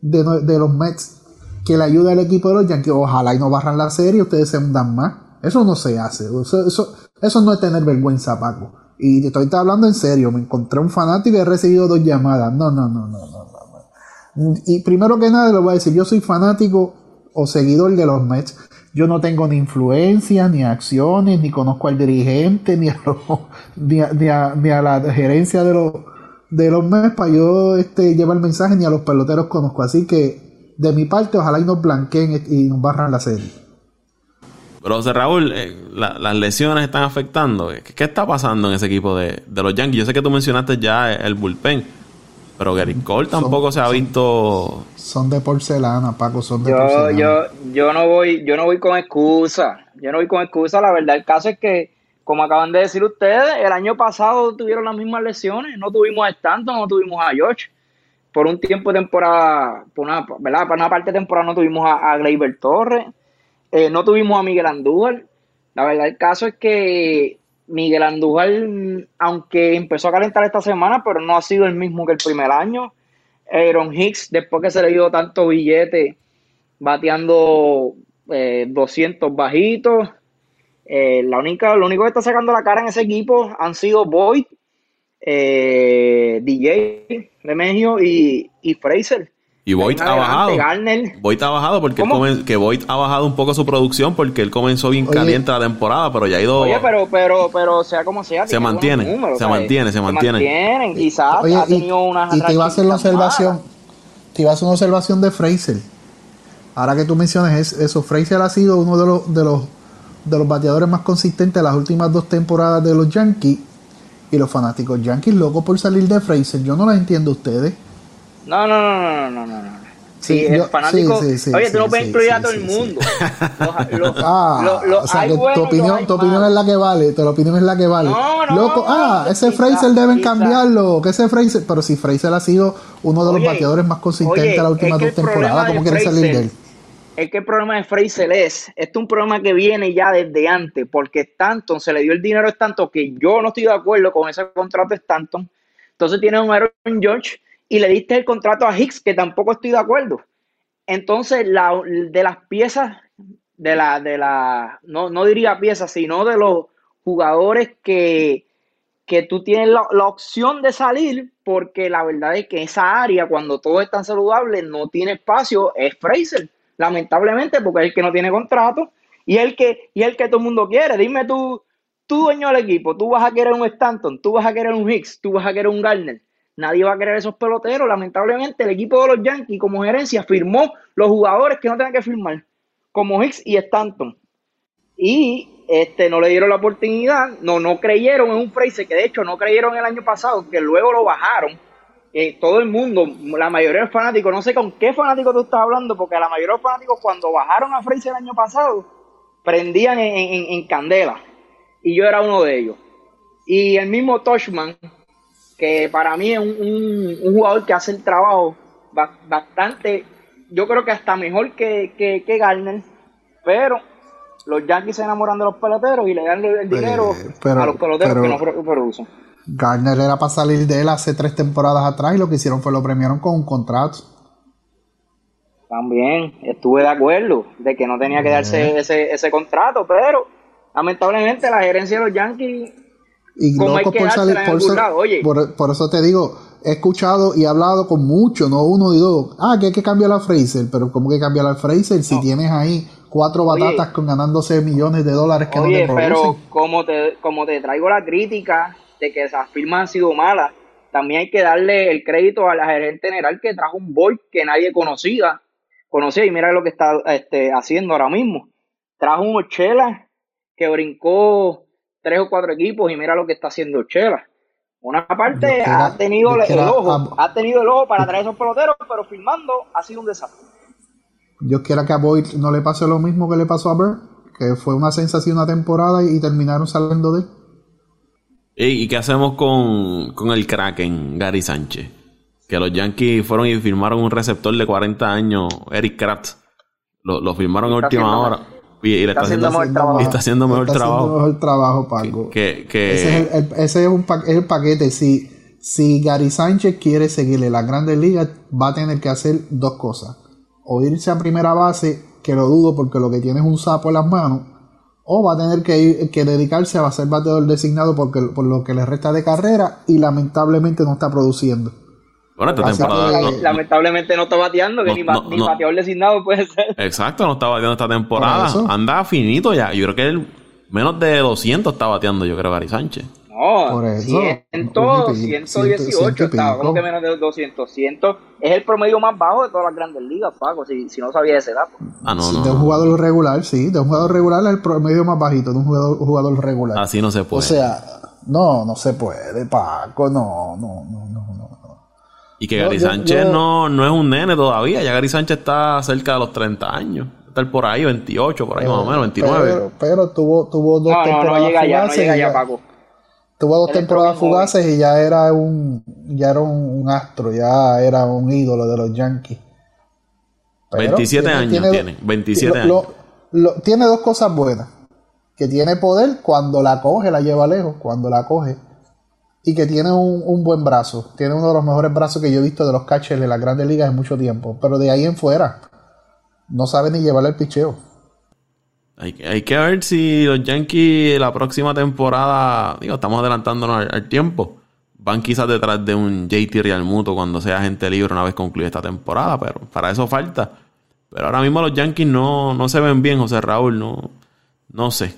de, los Mets que le ayude al equipo de los Yankees. Ojalá y no barran la serie ustedes se hundan más. Eso no se hace. Eso, eso, no es tener vergüenza, Paco. Y te estoy hablando en serio. Me encontré un fanático y he recibido dos llamadas. No, no, no, no, no, no. Y primero que nada, le voy a decir, yo soy fanático o seguidor de los Mets. Yo no tengo ni influencia, ni acciones, ni conozco al dirigente, ni a, ni ni a la gerencia de los de los meses para yo este, llevar el mensaje ni a los peloteros conozco. Así que de mi parte, ojalá y nos blanqueen y nos barran la serie. Pero José Raúl, eh, las lesiones están afectando. ¿Qué, está pasando en ese equipo de, los Yankees? Yo sé que tú mencionaste ya el bullpen, pero Gary Cole tampoco se ha visto. Son de porcelana, Paco, son de yo, porcelana. Yo, yo no voy, yo no voy con excusa. Yo no voy con excusa. La verdad, el caso es que como acaban de decir ustedes, el año pasado tuvieron las mismas lesiones. No tuvimos a Stanton, no tuvimos a George. Por un tiempo de temporada, por una, ¿verdad? Por una parte temporada no tuvimos a, a Gleyber Torres. Eh, no tuvimos a Miguel Andújar. La verdad, el caso es que Miguel Andújar, aunque empezó a calentar esta semana, pero no ha sido el mismo que el primer año. Aaron Hicks, después que se le dio tanto billete, bateando 200 eh, bajitos. Eh, la única, lo único que está sacando la cara en ese equipo han sido Boyd, eh, DJ Remigio y, y Fraser. Y Boyd ha bajado. Boyd ha bajado porque que Boyd ha bajado un poco su producción porque él comenzó bien caliente la temporada, pero ya ha ido. Oye, pero, pero, pero sea como sea, se mantiene, se, mantiene se, mantiene, se Quizás ha tenido una. Y te iba a hacer la observación, te iba a hacer una observación de Fraser. Ahora que tú mencionas eso, Fraser ha sido uno de los, de los de los bateadores más consistentes de las últimas dos temporadas de los Yankees. Y los fanáticos Yankees locos por salir de Fraser. Yo no las entiendo ustedes. No, no, no, no, no, no, no. Sí, el fanático. oye, tú no puedes incluir a todo el mundo. ah, o sea, que tu opinión, tu opinión es la que vale. Tu opinión es la que vale. No, no, Loco, ah, ese Fraser deben cambiarlo. Que ese Fraser, pero si Fraser ha sido uno de los bateadores más consistentes de las últimas dos temporadas, ¿cómo quieres salir de él? Es que el problema de Fraser es, este es un problema que viene ya desde antes, porque Stanton se le dio el dinero a Stanton, que yo no estoy de acuerdo con ese contrato de Stanton. Entonces tiene un Aaron George y le diste el contrato a Hicks, que tampoco estoy de acuerdo. Entonces, la, de las piezas, de la, de la, no, no diría piezas, sino de los jugadores que, que tú tienes la, la, opción de salir, porque la verdad es que esa área, cuando todo es tan saludable, no tiene espacio, es Fraser lamentablemente, porque es el que no tiene contrato y el que, y el que todo el mundo quiere. Dime tú, tú dueño del equipo, tú vas a querer un Stanton, tú vas a querer un Hicks, tú vas a querer un Garner. Nadie va a querer esos peloteros. Lamentablemente, el equipo de los Yankees, como gerencia, firmó los jugadores que no tenían que firmar, como Hicks y Stanton. Y este, no le dieron la oportunidad, no, no creyeron en un Fraser, que de hecho no creyeron el año pasado, que luego lo bajaron todo el mundo, la mayoría de los fanáticos, no sé con qué fanático tú estás hablando, porque la mayoría de los fanáticos cuando bajaron a Fraser el año pasado, prendían en, candela. Y yo era uno de ellos. Y el mismo Toshman, que para mí es un, jugador que hace el trabajo bastante, yo creo que hasta mejor que, que, Garner, pero los Yankees se enamoran de los peloteros y le dan el dinero Eh, a los peloteros que no pro- producen. Garner era para salir de él hace tres temporadas atrás y lo que hicieron fue lo premiaron con un contrato. También estuve de acuerdo de que no tenía que darse ese, ese contrato, pero lamentablemente la gerencia de los Yankees Y Como hay loco que por salir, dársela en por, algún ser- lado, oye. por, por eso te digo, he escuchado y he hablado con muchos, no uno ni dos. Ah, que hay que cambiar a Fraser, pero ¿cómo que cambiar a Fraser si tienes ahí cuatro Oye. batatas con ganándose millones de dólares que Oye, no te pero como te, como te traigo la crítica de que esas firmas han sido malas, también hay que darle el crédito a la gerente general que trajo un boy que nadie conocía, conocía y mira lo que está este, haciendo ahora mismo. Trajo un Ochela que brincó tres o cuatro equipos y mira lo que está haciendo Ochela. Una parte ha tenido el ojo, ha tenido el ojo para traer esos peloteros, pero firmando ha sido un desastre. Dios quiera que a Boyd no le pase lo mismo que le pasó a Bird, que fue una sensación una temporada y, y terminaron saliendo de él. ¿Y qué hacemos con, con el Kraken, Gary Sánchez? Que los Yankees fueron y firmaron un receptor de 40 años, Eric Kratz. Lo, lo firmaron en Está última haciendo- hora. Y, y le está, está haciendo, haciendo mejor trabajo. y está haciendo mejor Está trabajo. haciendo mejor trabajo, Paco. Que, que- Ese es, el, el- ese es un pa- es el paquete. Si, si Gary Sánchez quiere seguirle las grandes ligas, va a tener que hacer dos cosas. O irse a primera base, que lo dudo porque lo que tiene es un sapo en las manos. O va a tener que, ir- que dedicarse a ser bateador designado porque, por lo que le resta de carrera y lamentablemente no está produciendo. bueno, esta temporada. que- no- Lamentablemente no está bateando, que no- ni, ba- no- ni no. bateador designado puede ser. exacto, no está bateando esta temporada. Anda finito ya. Yo creo que él menos de 200 está bateando, yo creo, Gary Sánchez. No, Por eso, 100, un y pico, 118 ciento y estaba, como que menos de 200. 100 es el promedio más bajo de todas las grandes ligas, Paco, si, si no sabía ese dato. Ah, no, de no. un jugador regular, sí, de un jugador regular es el promedio más bajito de un jugador, jugador regular. Así no se puede. o sea, no, no se puede, Paco, no, no, no, no. no. y que Gary yo- Sánchez yo- no, no es un nene todavía. Ya Gary Sánchez está cerca de los 30 años. Está por ahí, 28, por ahí más o menos, 29. Pero, pero tuvo, tuvo dos No, temporadas no llega ya, no fugaces llega y ya, Paco. Tuvo dos temporadas fugaces y ya era un, ya era un, un astro, ya era un ídolo de los Yankees. Pero 27 años tiene, 27 lo- lo- lo- tiene dos cosas buenas. Que tiene poder cuando la coge, la lleva lejos, cuando la coge. Y que tiene un, un buen brazo. Tiene uno de los mejores brazos que yo he visto de los catchers de las grandes ligas en mucho tiempo. Pero de ahí en fuera, no sabe ni llevarle el picheo. Hay, que- hay que ver si los Yankees la próxima temporada, digo, estamos adelantándonos al, al tiempo, van quizás detrás de un JT Real Muto cuando sea gente libre una vez concluya esta temporada, pero para eso falta. Pero ahora mismo los Yankees no, no se ven bien, José Raúl, no, no sé.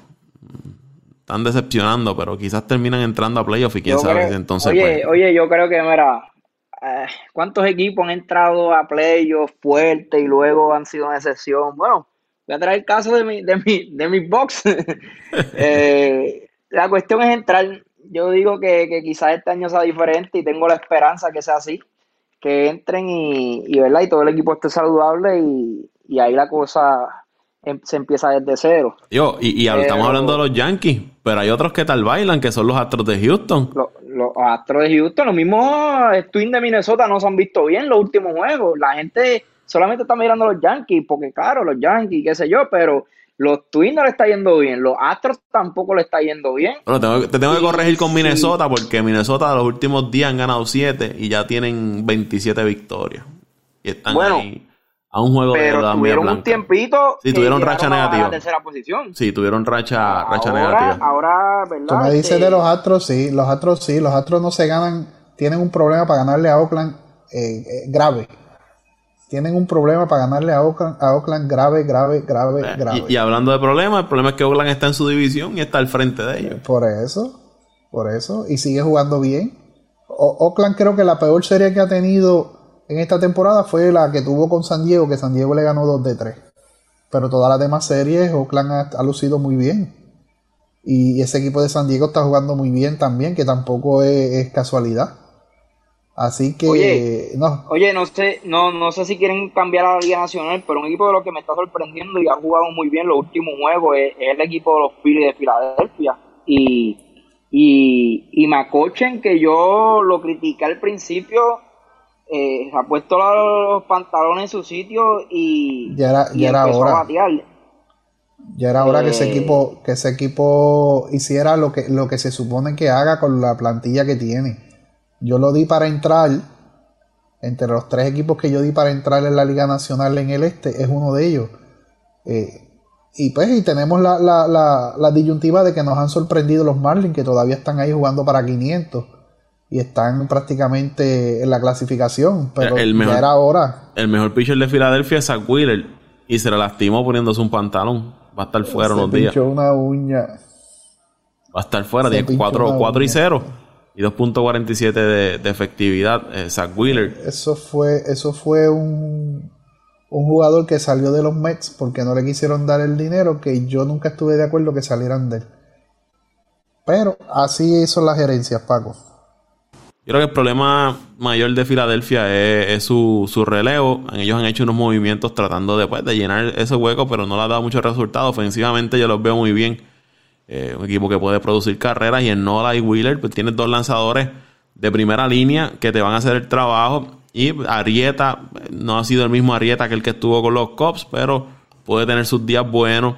Están decepcionando, pero quizás terminan entrando a playoff y quién Yo sabe creo- si entonces oye, pues, oye, yo creo que, mira, eh, ¿cuántos equipos han entrado a playoffs fuertes y luego han sido una excepción? Bueno, voy a traer el caso de mi, de mi, de mis box. Eh, la cuestión es entrar. Yo digo que, que quizás este año sea diferente y tengo la esperanza que sea así. Que entren y, y, ¿verdad? y todo el equipo esté saludable y, y ahí la cosa em- se empieza desde cero. Digo, y, y Pero- estamos hablando de los Yankees, pero hay otros que tal bailan, que son los Astros de Houston. Los, los Astros de Houston, los mismos Twins de Minnesota no se han visto bien los últimos juegos. La gente solamente está mirando a los Yankees, porque claro, los Yankees, qué sé yo, pero los Twins no le está yendo bien. Los Astros tampoco le está yendo bien. Bueno, tengo- te tengo que corregir con sí. Minnesota porque Minnesota los últimos días han ganado 7 y ya tienen 27 victorias. Y están Bueno, ahí a un juego de Pero la Media tuvieron un tiempito. Sí, tuvieron racha a negativa. La tercera posición. Sí, tuvieron racha, racha ahora, negativa. ahora, ¿verdad? Tú me dices Este, de los Astros, sí, los Astros sí, los Astros no se ganan, tienen un problema para ganarle a Oakland eh, eh, grave. Tienen un problema para ganarle a Oakland, a Oakland grave, grave, grave, grave. Eh, Y, y hablando de problemas, el problema es que Oakland está en su división y está al frente de ellos. Por eso, por eso, y sigue jugando bien. O- Oakland creo que la peor serie que ha tenido en esta temporada fue la que tuvo con San Diego, que San Diego le ganó 2 de 3. Pero todas las demás series, Oakland ha, ha lucido muy bien. Y ese equipo de San Diego está jugando muy bien también, que tampoco es, es casualidad. Así que, Oye. no, Oye, no sé, no, no sé si quieren cambiar a la Liga Nacional, pero un equipo de los que me está sorprendiendo y ha jugado muy bien los últimos juegos es, es el equipo de los Phillies de Filadelfia. Y, y, y Macochen, que yo lo critiqué al principio, eh, se ha puesto los pantalones en su sitio y, Ya era- y ya era empezó hora. a batear. Ya era hora que ese Eh. equipo, que ese equipo hiciera lo que, lo que se supone que haga con la plantilla que tiene. Yo lo di para entrar, entre los tres equipos que yo di para entrar en la Liga Nacional en el Este, es uno de ellos. Eh, y pues, y tenemos la, la, la, la disyuntiva de que nos han sorprendido los Marlins, que todavía están ahí jugando para 500 y están prácticamente en la clasificación, pero El mejor- ya era hora. El mejor pitcher de Filadelfia es Zach Wheeler. Y se le lastimó poniéndose un pantalón. Va a estar fuera Se unos días. una uña. Va a estar fuera. Se Tiene pinchó 4, una 4 y uña. 0. Y 2.47 de, de efectividad. eh, Zach Wheeler. Eso fue, eso fue un, un jugador que salió de los Mets porque no le quisieron dar el dinero que yo nunca estuve de acuerdo que salieran de él. Pero así son las gerencias, Paco. Yo creo que el problema mayor de Filadelfia es, es su, su relevo. Ellos han hecho unos movimientos tratando de, pues, de llenar ese hueco, pero no le ha dado muchos resultados. Ofensivamente yo los veo muy bien. Eh, un equipo que puede producir carreras y en Nola y Wheeler pues tienes dos lanzadores de primera línea que te van a hacer el trabajo. Y Arieta no ha sido el mismo Arieta que el que estuvo con los Cubs, pero puede tener sus días buenos.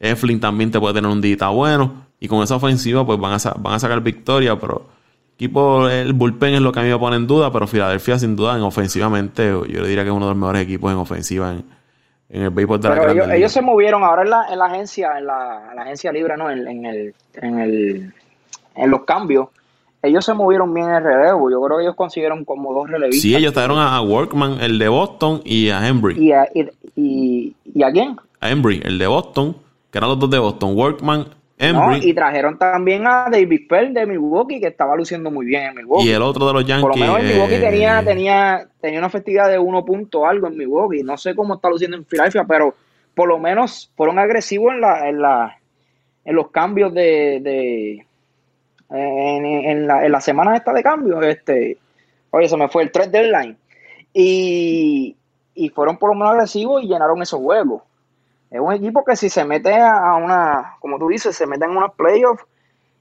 Eflin también te puede tener un día bueno. Y con esa ofensiva pues van a, van a sacar victoria, pero equipo, el bullpen es lo que a mí me pone en duda, pero Filadelfia sin duda en ofensivamente, yo diría que es uno de los mejores equipos en ofensiva en, en el béisbol de la Pero ellos, Grandes ellos Ligas. se movieron ahora en la, en la agencia, en la, en la agencia libre, ¿no? En, en el, en el, en los cambios. Ellos se movieron bien en el relevo. Yo creo que ellos consiguieron como dos relevistas. Sí, ellos trajeron a, a Workman, el de Boston, y a Embry. ¿Y a, y, y, y a quién? A Embry, el de Boston, que eran los dos de Boston, Workman, Y trajeron también a David Pell de Milwaukee, que estaba luciendo muy bien en Milwaukee. y el otro de los Yankees. Por lo menos en Milwaukee eh, tenía, tenía, tenía una efectividad de 1 punto algo en Milwaukee. No sé cómo está luciendo en Filadelfia, pero por lo menos fueron agresivos en la, en la, en los cambios de, de en, en la, en la semana esta de cambio. Este, oye, se me fue el 3 deadline. Y, y fueron por lo menos agresivos y llenaron esos juegos. Es un equipo que si se mete a una, como tú dices, se mete en unos playoffs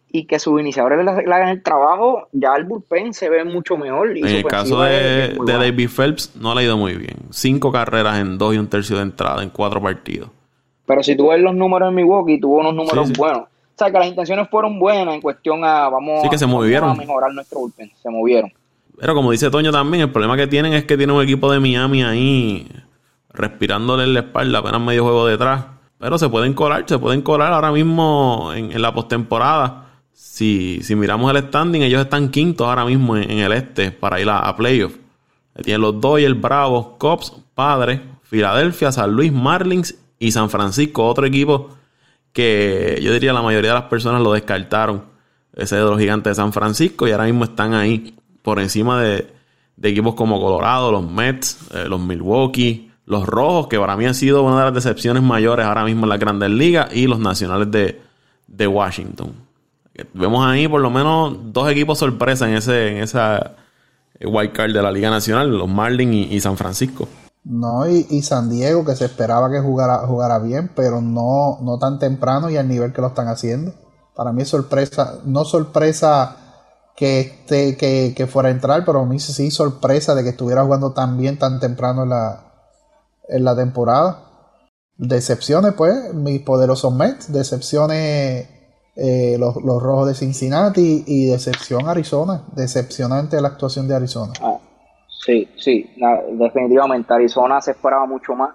y que sus iniciadores le, hagan el trabajo, ya el bullpen se ve mucho mejor. Y En el caso de, de. David Phelps, no le ha ido muy bien. Cinco carreras en dos y un tercio de entrada en cuatro partidos. Pero si tú ves los números en Milwaukee, tuvo unos números Sí, sí. buenos. O sea, que las intenciones fueron buenas en cuestión a vamos, Sí, que se movieron. a mejorar nuestro bullpen. Se movieron. Pero como dice Toño también, el problema que tienen es que tienen un equipo de Miami ahí respirándole en la espalda, apenas medio juego detrás. Pero se pueden colar, se pueden colar ahora mismo en, la postemporada. Si, si miramos el standing, ellos están quintos ahora mismo en, el este para ir a, a playoff. Tienen los Dodgers, Bravos, Cubs, Padres, Filadelfia, San Luis, Marlins y San Francisco, otro equipo que yo diría la mayoría de las personas lo descartaron. Ese de los gigantes de San Francisco y ahora mismo están ahí por encima de, de equipos como Colorado, los Mets, eh, los Milwaukee, los Rojos, que para mí han sido una de las decepciones mayores ahora mismo en las grandes ligas, y los Nacionales de, de Washington. Vemos ahí por lo menos dos equipos sorpresa en ese en esa eh, wild card de la Liga Nacional, los Marlins y, San Francisco. No, y, San Diego, que se esperaba que jugara, bien, pero no, no tan temprano y al nivel que lo están haciendo. Para mí es sorpresa, no sorpresa que, que, que fuera a entrar, pero a mí sí sorpresa de que estuviera jugando tan bien tan temprano en la, en la temporada. Decepciones, pues, mis poderosos Mets, decepciones eh, los, los rojos de Cincinnati y decepción Arizona, decepcionante la actuación de Arizona. Ah, sí, sí, definitivamente Arizona se esperaba mucho más.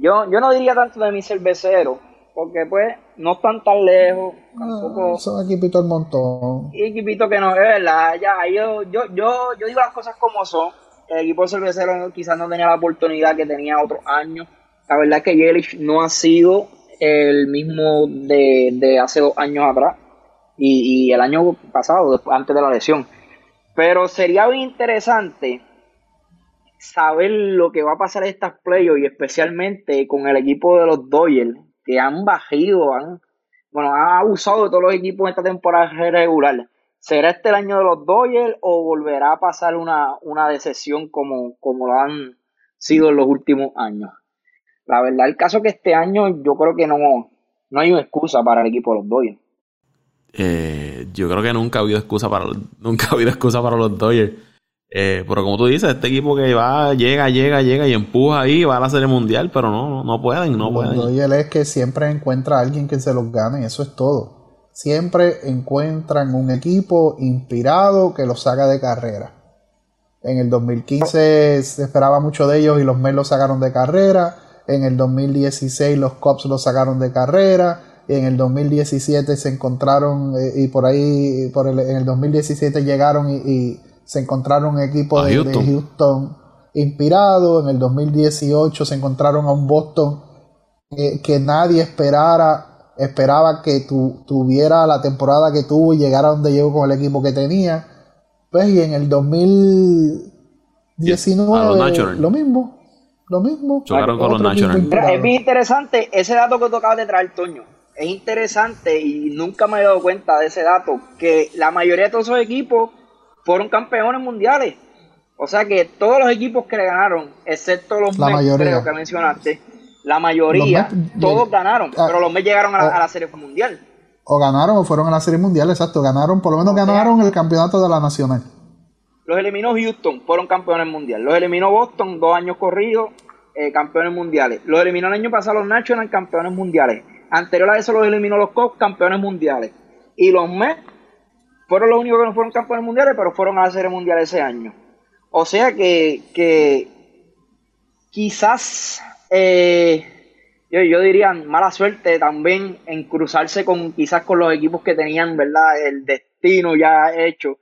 Yo, yo no diría tanto de mi cervecero, porque pues no están tan lejos, tampoco Ah, son equipitos al montón. y equipito que no, es verdad, ya, yo, yo, yo, yo digo las cosas como son. El equipo cervecero quizás no tenía la oportunidad que tenía otros años. La verdad es que Yelich no ha sido el mismo de, de hace dos años atrás y, y el año pasado, antes de la lesión. Pero sería interesante saber lo que va a pasar en estas playoffs y especialmente con el equipo de los Dodgers que han bajado, han, bueno, han abusado de todos los equipos en esta temporada regular. ¿Será este el año de los Dodgers o volverá a pasar una, una decepción como, como lo han sido en los últimos años? La verdad, el caso es que este año yo creo que no, no hay una excusa para el equipo de los Dodgers. Eh, yo creo que nunca ha habido excusa para nunca ha habido excusa para los Dodgers. Eh, pero como tú dices, este equipo que va, llega, llega, llega y empuja ahí, va a la serie mundial, pero no, no pueden, no pueden. Y él es que siempre encuentra a alguien que se los gane, eso es todo. Siempre encuentran un equipo inspirado que los saca de carrera. En el 2015 se esperaba mucho de ellos y los Mets los sacaron de carrera. En el 2016 los Cubs los sacaron de carrera. En el 2017 se encontraron eh, y por ahí, por el, en el 2017 llegaron y se encontraron un equipo de Houston. inspirado. En el 2018 se encontraron a un Boston que nadie esperara, esperaba que tuviera la temporada que tuvo y llegara donde llegó con el equipo que tenía. Pues y en el 2019 lo mismo. Lo mismo. Chocaron con los Nationals. Es bien interesante ese dato que tocaba de traer, Toño. Es interesante y nunca me he dado cuenta de ese dato, que la mayoría de todos esos equipos fueron campeones mundiales. O sea que todos los equipos que le ganaron, excepto los la creo que mencionaste, la mayoría, todos ganaron, ah, pero los Mets llegaron a la, Serie Mundial. O ganaron o fueron a la Serie Mundial, exacto. Ganaron, por lo menos ganaron el campeonato de la Nacional. Los eliminó Houston, fueron campeones mundiales. Los eliminó Boston, dos años corridos, eh, campeones mundiales. Los eliminó el año pasado los Nationals, campeones mundiales. Anterior a eso los eliminó los Cubs, campeones mundiales. Y los Mets fueron los únicos que no fueron campeones mundiales, pero fueron a la Serie Mundial ese año. O sea que, quizás, eh, yo, diría, mala suerte también en cruzarse con quizás con los equipos que tenían, ¿verdad? El destino ya hecho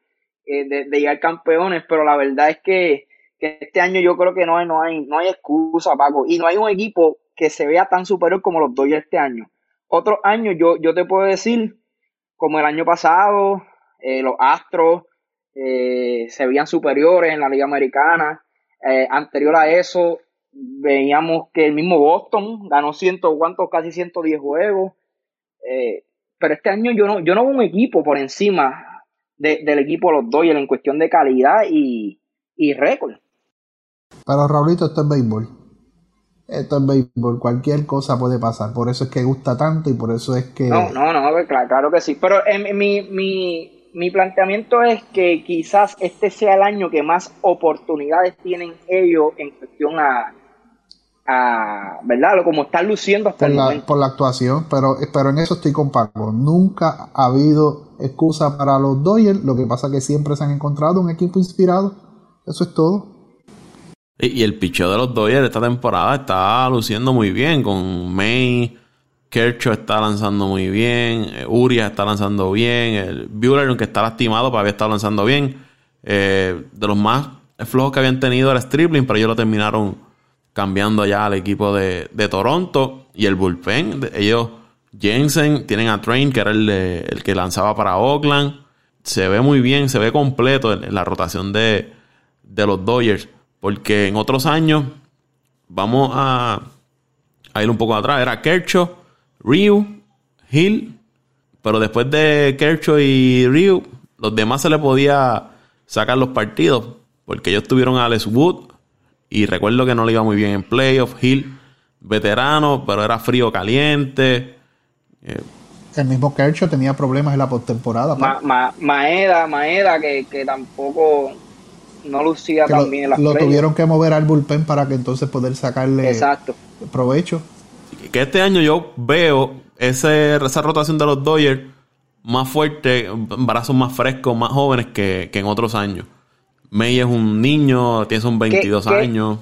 eh, de, llegar campeones, pero la verdad es que, este año yo creo que no hay, no hay, no hay excusa, Paco, y no hay un equipo que se vea tan superior como los Dodgers este año. Otros años yo, yo te puedo decir, como el año pasado, eh, los Astros eh, se veían superiores en la Liga Americana. Anterior a eso, veíamos que el mismo Boston ganó ciento, ¿cuántos? Casi 110 juegos. pero este año yo no, yo no veo un equipo por encima del equipo de los Dodgers en cuestión de calidad y, y récord. Pero Raulito, esto es béisbol. Esto es béisbol, cualquier cosa puede pasar. Por eso es que gusta tanto y por eso es que. No, no, no, claro, claro que sí. Pero en mi, mi, mi planteamiento es que quizás este sea el año que más oportunidades tienen ellos en cuestión a, a ¿verdad? Como están luciendo hasta por el la, momento. Por la actuación, pero, pero en eso estoy con Paco. Nunca ha habido excusa para los Dodgers, lo que pasa es que siempre se han encontrado un equipo inspirado. Eso es todo. Y, el picheo de los Dodgers esta temporada está luciendo muy bien con May, Kershaw está lanzando muy bien. Eh, Urias está lanzando bien. El Bueller, aunque está lastimado, pero había estado lanzando bien. Eh, de los más flojos que habían tenido era Stripling, pero ellos lo terminaron cambiando ya al equipo de, Toronto. Y el bullpen, ellos, Jensen, tienen a Train, que era el, el, que lanzaba para Oakland. Se ve muy bien, se ve completo en, la rotación de, de los Dodgers. Porque en otros años, vamos a, ir un poco atrás, era Kershaw, Ryu, Hill, pero después de Kershaw y Ryu, los demás se le podía sacar los partidos, porque ellos tuvieron a Alex Wood, y recuerdo que no le iba muy bien en playoff, Hill, veterano, pero era frío caliente. Eh, el mismo Kershaw tenía problemas en la postemporada. Maeda, Maeda, que, tampoco no lucía tan bien en Lo tuvieron que mover al bullpen para que entonces poder sacarle Exacto. provecho que este año yo veo ese, esa rotación de los Dodgers más fuerte, brazos más frescos, más jóvenes que, en otros años. May es un niño, tiene un 22 años.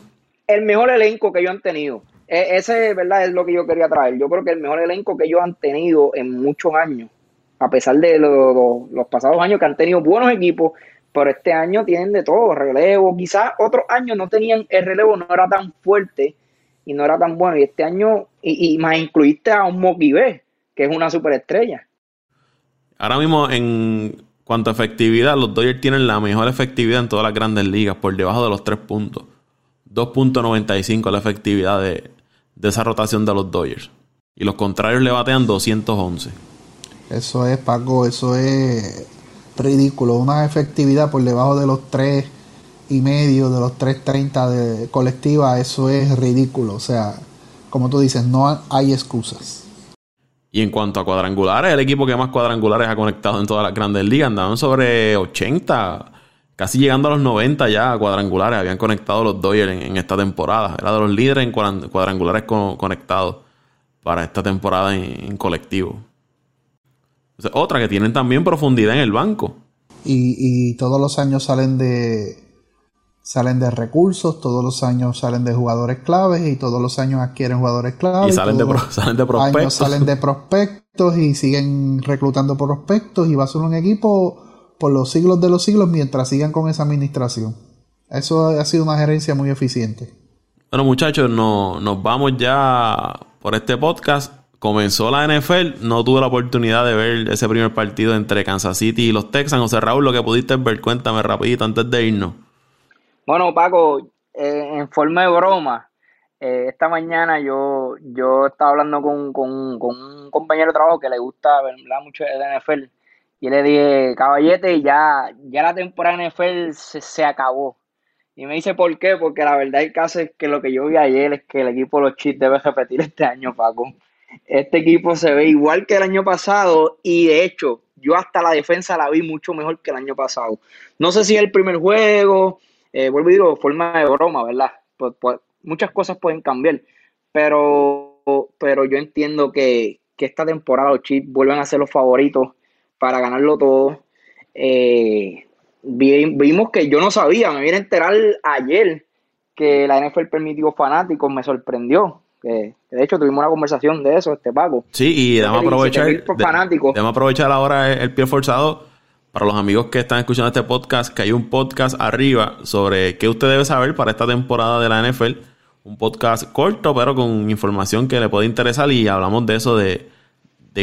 El mejor elenco que ellos han tenido. E, ese, ¿verdad? Es lo que yo quería traer. Yo creo que el mejor elenco que ellos han tenido en muchos años, a pesar de los pasados años que han tenido buenos equipos, pero este año tienen de todo, relevo. Quizás otros años no tenían, el relevo no era tan fuerte y no era tan bueno. Y este año, y, más incluiste a un Moki que es una superestrella. Ahora mismo, en cuanto a efectividad, los Dodgers tienen la mejor efectividad en todas las grandes ligas, por debajo de los 3 puntos. 2.95 la efectividad de, esa rotación de los Dodgers. Y los contrarios le batean 211. Eso es, Paco, eso es ridículo. Una efectividad por debajo de los 3 y medio de los 3.30 de colectiva, eso es ridículo. O sea, como tú dices, no hay excusas. Y en cuanto a cuadrangulares, el equipo que más cuadrangulares ha conectado en todas las grandes ligas, andaban sobre 80, casi llegando a los 90 ya cuadrangulares, habían conectado los Dodgers en, esta temporada. Era de los líderes en cuadrangulares conectados para esta temporada en, colectivo. otra que tienen también profundidad en el banco. Y todos los años salen de salen de recursos, todos los años salen de jugadores claves y todos los años adquieren jugadores claves. Y salen, de, salen de prospectos. salen de prospectos y siguen reclutando prospectos y va a ser un equipo por los siglos de los siglos mientras sigan con esa administración. Eso ha sido una gerencia muy eficiente. Bueno, muchachos, no, nos vamos ya por este podcast. Comenzó la NFL, no tuve la oportunidad de ver ese primer partido entre Kansas City y los Texans. José Raúl, lo que pudiste ver, cuéntame rapidito antes de irnos. Bueno, Paco, eh, en forma de broma, eh, esta mañana yo, yo estaba hablando con, con, con, un compañero de trabajo que le gusta ¿verdad? mucho de NFL y le dije, caballete, ya, ya la temporada de NFL se, acabó. Y me dice, ¿por qué? Porque la verdad el caso es que lo que yo vi ayer es que el equipo de los Chiefs debe repetir este año, Paco. Este equipo se ve igual que el año pasado y de hecho, yo hasta la defensa la vi mucho mejor que el año pasado. No sé si es el primer juego, eh, vuelvo y digo, forma de broma, ¿verdad? Muchas cosas pueden cambiar, pero, pero yo entiendo que, que esta temporada los Chiefs vuelven a ser los favoritos para ganarlo todo. Eh, vimos que yo no sabía, me vine a enterar ayer que la NFL permitió fanáticos, me sorprendió. Que, de hecho tuvimos una conversación de eso, este pago. Sí, y debemos aprovechar, debemos aprovechar ahora el, pie forzado para los amigos que están escuchando este podcast, que hay un podcast arriba sobre qué usted debe saber para esta temporada de la NFL. Un podcast corto, pero con información que le puede interesar y hablamos de eso de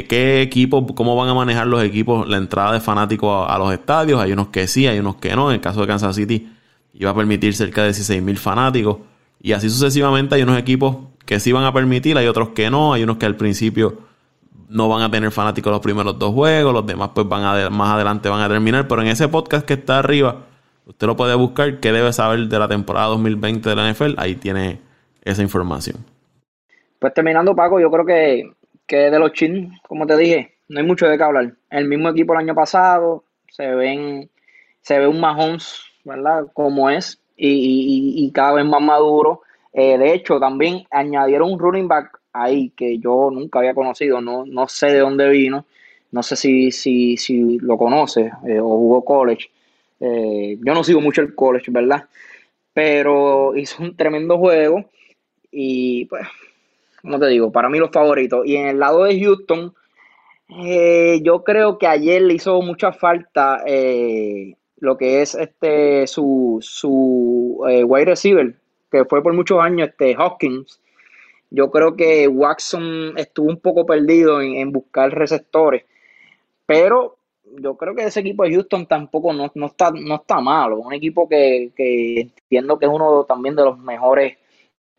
qué equipo, cómo van a manejar los equipos la entrada de fanáticos a, los estadios. Hay unos que sí, hay unos que no. En el caso de Kansas City iba a permitir cerca de 16.000 fanáticos. Y así sucesivamente hay unos equipos que sí van a permitir, hay otros que no, hay unos que al principio no van a tener fanáticos los primeros dos juegos, los demás pues van a más adelante van a terminar, pero en ese podcast que está arriba, usted lo puede buscar, qué debe saber de la temporada 2020 de la NFL, ahí tiene esa información. Pues terminando Paco, yo creo que que de los Chiefs, como te dije, no hay mucho de qué hablar. El mismo equipo el año pasado, se ven, se ve un Mahomes, ¿verdad? Como es, y, cada vez más maduro. Eh, de hecho, también añadieron un running back ahí que yo nunca había conocido, no, no sé de dónde vino, no sé si, si, si lo conoce eh, o jugó college. Eh, yo no sigo mucho el college, ¿verdad? Pero hizo un tremendo juego y pues como te digo, para mí los favoritos. Y en el lado de Houston, eh, yo creo que ayer le hizo mucha falta lo que es este su, su wide receiver, que fue por muchos años este Hopkins. Yo creo que Watson estuvo un poco perdido en, buscar receptores, pero yo creo que ese equipo de Houston tampoco no, está, no está malo. Un equipo que, que entiendo que es uno también de los mejores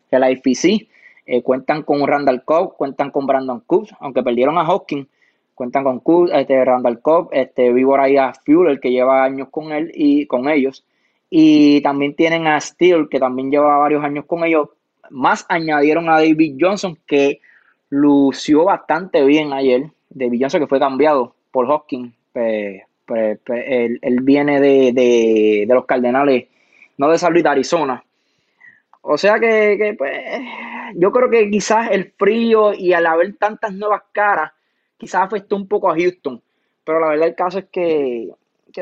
de la IFC. Eh, cuentan con Randall Cobb, cuentan con Brandon Cooks, aunque perdieron a Hawkins, cuentan con Cooks, este, Randall Cobb, este, vivo ahí a Fuller, que lleva años con él y con ellos. Y también tienen a Steele, que también lleva varios años con ellos. Más añadieron a David Johnson, que lució bastante bien ayer. David Johnson, que fue cambiado por Hawkins. Pues, pues, pues, él, viene de, los Cardenales, no de San Luis, de Arizona. O sea que, pues, yo creo que quizás el frío y al haber tantas nuevas caras, quizás afectó un poco a Houston. Pero la verdad el caso es que,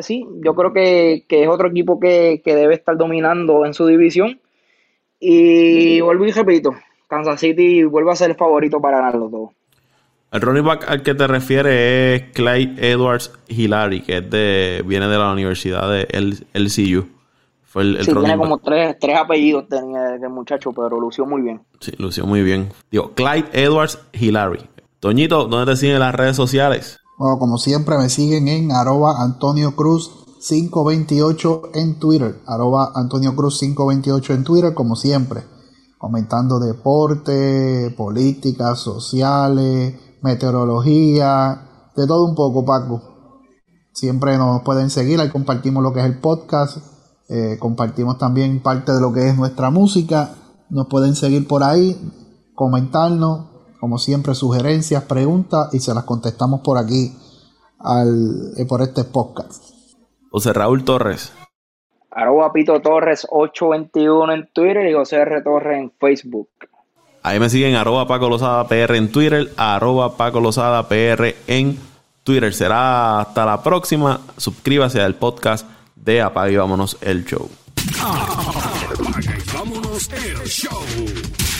sí, yo creo que, es otro equipo que, debe estar dominando en su división. Y vuelvo y repito, Kansas City vuelve a ser el favorito para ganarlo todo. El running back al que te refieres es Clyde Edwards Hillary, que es de, viene de la Universidad de LCU sí, tiene como tres, apellidos tenía el muchacho, pero lució muy bien. Sí, lució muy bien. Digo, Clyde Edwards Hillary. Toñito, ¿dónde te siguen las redes sociales? Bueno, como siempre me siguen en arroba Antonio Cruz 528 en Twitter. Arroba Antonio Cruz 528 en Twitter, como siempre. Comentando deporte, políticas sociales, meteorología, de todo un poco, Paco. Siempre nos pueden seguir, ahí compartimos lo que es el podcast eh, compartimos también parte de lo que es nuestra música. Nos pueden seguir por ahí, comentarnos, como siempre, sugerencias, preguntas y se las contestamos por aquí al, eh, por este podcast. José Raúl Torres. Arroba Pito Torres 821 en Twitter y José R. Torres en Facebook. Ahí me siguen arroba Paco Lozada PR en Twitter, arroba Paco Lozada PR en Twitter. Será hasta la próxima. Suscríbase al podcast de Apaga y Vámonos el Show. Apaga y vámonos el show.